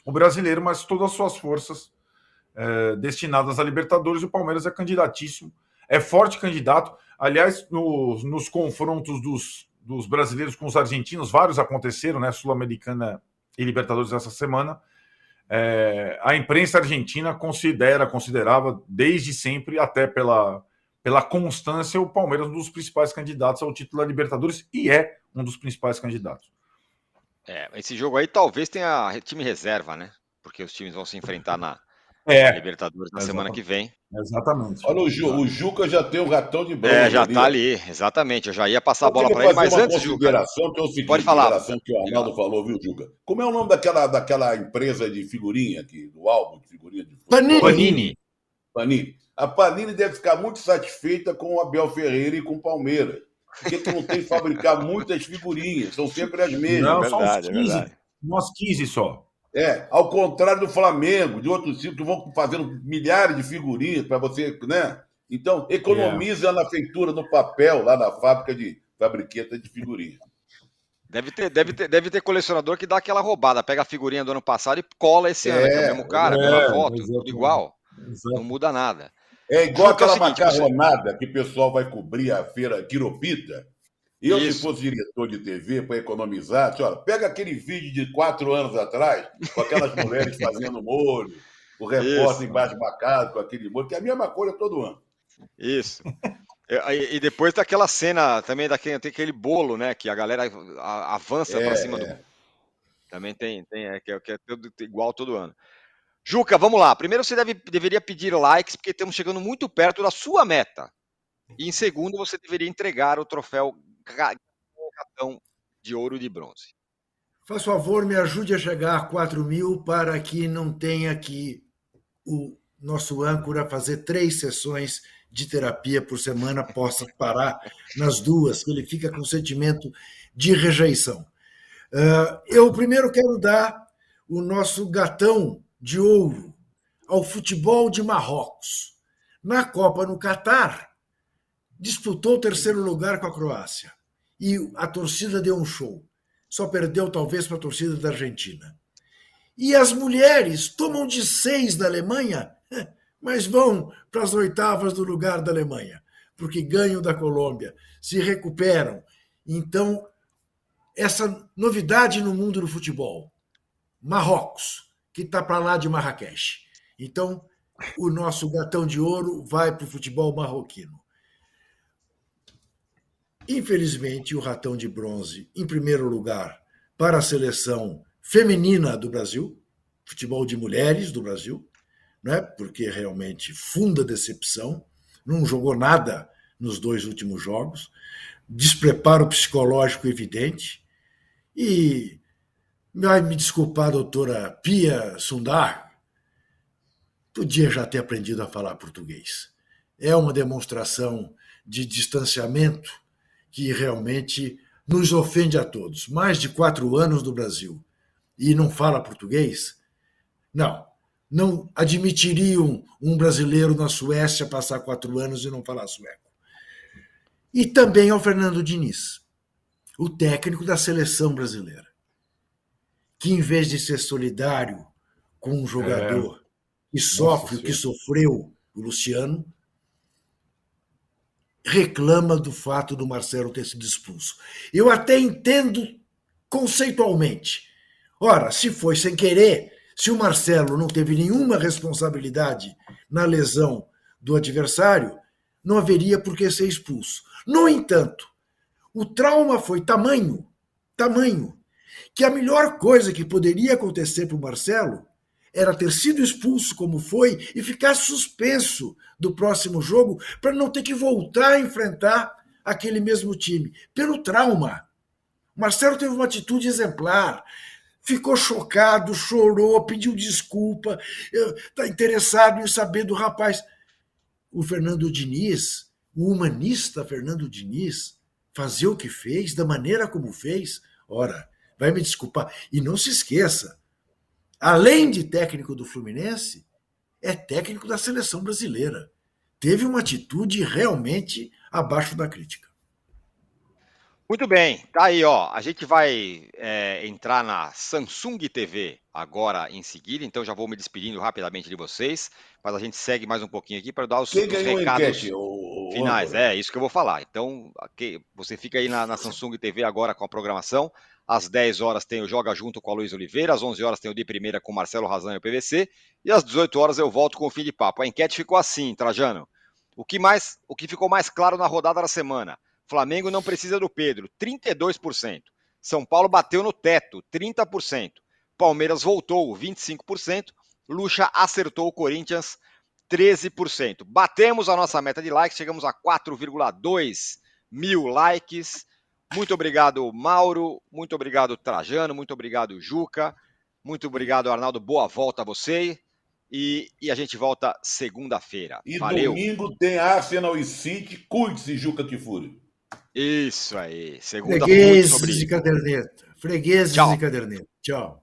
o brasileiro, mas todas as suas forças é, destinadas à Libertadores. O Palmeiras é candidatíssimo, é forte candidato. Aliás, nos, nos confrontos dos dos brasileiros com os argentinos, vários aconteceram, né? Sul-Americana e Libertadores essa semana. É, a imprensa argentina considera, considerava desde sempre, até pela, pela constância, o Palmeiras um dos principais candidatos ao título da Libertadores e é um dos principais candidatos. É, esse jogo aí talvez tenha time reserva, né? Porque os times vão se enfrentar na, é, Libertadores na semana que vem. Exatamente. Olha, o, Ju, o Juca já tem o ratão de bronze. É, já ali. tá ali, exatamente. Eu já ia passar a bola para ele, mas antes, Juca. Que é o seguinte, Pode falar. que o Arnaldo falou, viu, Juca? Como é o nome daquela, daquela empresa de figurinha aqui, do álbum de figurinha de Panini. Panini. Panini. A Panini deve ficar muito satisfeita com o Abel Ferreira e com o Palmeiras. Porque que não tem que fabricar muitas figurinhas, são sempre as mesmas. Não, é verdade, são uns 15, é umas 15 só. É, ao contrário do Flamengo, de outros times vão fazendo milhares de figurinhas para você, né? Então, economiza é. na feitura, no papel, lá na fábrica de fabriqueta de figurinha. Deve ter, deve, ter, deve ter colecionador que dá aquela roubada, pega a figurinha do ano passado e cola esse é, ano, é o mesmo cara, é, foto, tudo igual. Exatamente. Não muda nada. É igual aquela é seguinte, macarronada você... que o pessoal vai cobrir a feira Quiropita. Eu, Isso. se fosse diretor de TV, para economizar, olha, pega aquele vídeo de quatro anos atrás, com aquelas mulheres fazendo molho, o repórter Isso. embaixo casa com aquele molho, que é a mesma coisa todo ano. Isso. E depois daquela cena também, daquele, tem aquele bolo, né? Que a galera avança é, para cima é. do. Também tem, tem é, que é, que é igual todo ano. Juca, vamos lá. Primeiro você deve, deveria pedir likes, porque estamos chegando muito perto da sua meta. E em segundo, você deveria entregar o troféu cartão de ouro de bronze. Faz favor, me ajude a chegar a 4 mil para que não tenha que o nosso âncora fazer três sessões de terapia por semana, possa parar nas duas, que ele fica com sentimento de rejeição. Uh, eu primeiro quero dar o nosso gatão de ouro ao futebol de Marrocos. Na Copa no Catar, disputou o terceiro lugar com a Croácia. E a torcida deu um show. Só perdeu, talvez, para a torcida da Argentina. E as mulheres tomam de seis da Alemanha, mas vão para as oitavas do lugar da Alemanha, porque ganham da Colômbia, se recuperam. Então, essa novidade no mundo do futebol. Marrocos que está para lá de Marrakech. Então, o nosso gatão de ouro vai para o futebol marroquino. Infelizmente, o ratão de bronze, em primeiro lugar, para a seleção feminina do Brasil, futebol de mulheres do Brasil, né? porque realmente funda decepção, não jogou nada nos dois últimos jogos, despreparo psicológico evidente, e Vai me desculpar, doutora Pia Sundar, podia já ter aprendido a falar português. É uma demonstração de distanciamento que realmente nos ofende a todos. Mais de quatro anos no Brasil e não fala português? Não. Não admitiriam um brasileiro na Suécia passar quatro anos e não falar sueco. E também ao Fernando Diniz, o técnico da seleção brasileira que, em vez de ser solidário com um jogador é. que sofre o que sofreu o Luciano, reclama do fato do Marcelo ter sido expulso. Eu até entendo conceitualmente. Ora, se foi sem querer, se o Marcelo não teve nenhuma responsabilidade na lesão do adversário, não haveria por que ser expulso. No entanto, o trauma foi tamanho, tamanho, que a melhor coisa que poderia acontecer para o Marcelo era ter sido expulso como foi e ficar suspenso do próximo jogo para não ter que voltar a enfrentar aquele mesmo time, pelo trauma. Marcelo teve uma atitude exemplar, ficou chocado, chorou, pediu desculpa, está interessado em saber do rapaz. O Fernando Diniz, o humanista Fernando Diniz, fazer o que fez, da maneira como fez, ora, vai me desculpar. E não se esqueça, além de técnico do Fluminense, é técnico da seleção brasileira. Teve uma atitude realmente abaixo da crítica. Muito bem, tá aí, ó. A gente vai é, entrar na Samsung TV agora em seguida, então já vou me despedindo rapidamente de vocês, mas a gente segue mais um pouquinho aqui para dar os, Quem os recados enquete, o, finais. O... É, isso que eu vou falar. Então, okay, você fica aí na, na Samsung TV agora com a programação. Às 10 horas tem o Joga Junto com a Luiz Oliveira, às 11 horas tem o De Primeira com Marcelo Razan e o PVC, e às 18 horas eu volto com o fim de papo. A enquete ficou assim, Trajano. O que mais, o que ficou mais claro na rodada da semana? Flamengo não precisa do Pedro, 32%. São Paulo bateu no teto, 30%. Palmeiras voltou, 25%. Lucha acertou o Corinthians, 13%. Batemos a nossa meta de likes, chegamos a 4,2 mil likes. Muito obrigado, Mauro. Muito obrigado, Trajano. Muito obrigado, Juca. Muito obrigado, Arnaldo. Boa volta a você. E, e a gente volta segunda-feira. E Valeu. domingo tem Arsenal e City. Cuide-se, Juca Kifuri. Isso aí. Segunda muito Fregueses sobre de caderneta. Fregueses Tchau. de caderneta. Tchau.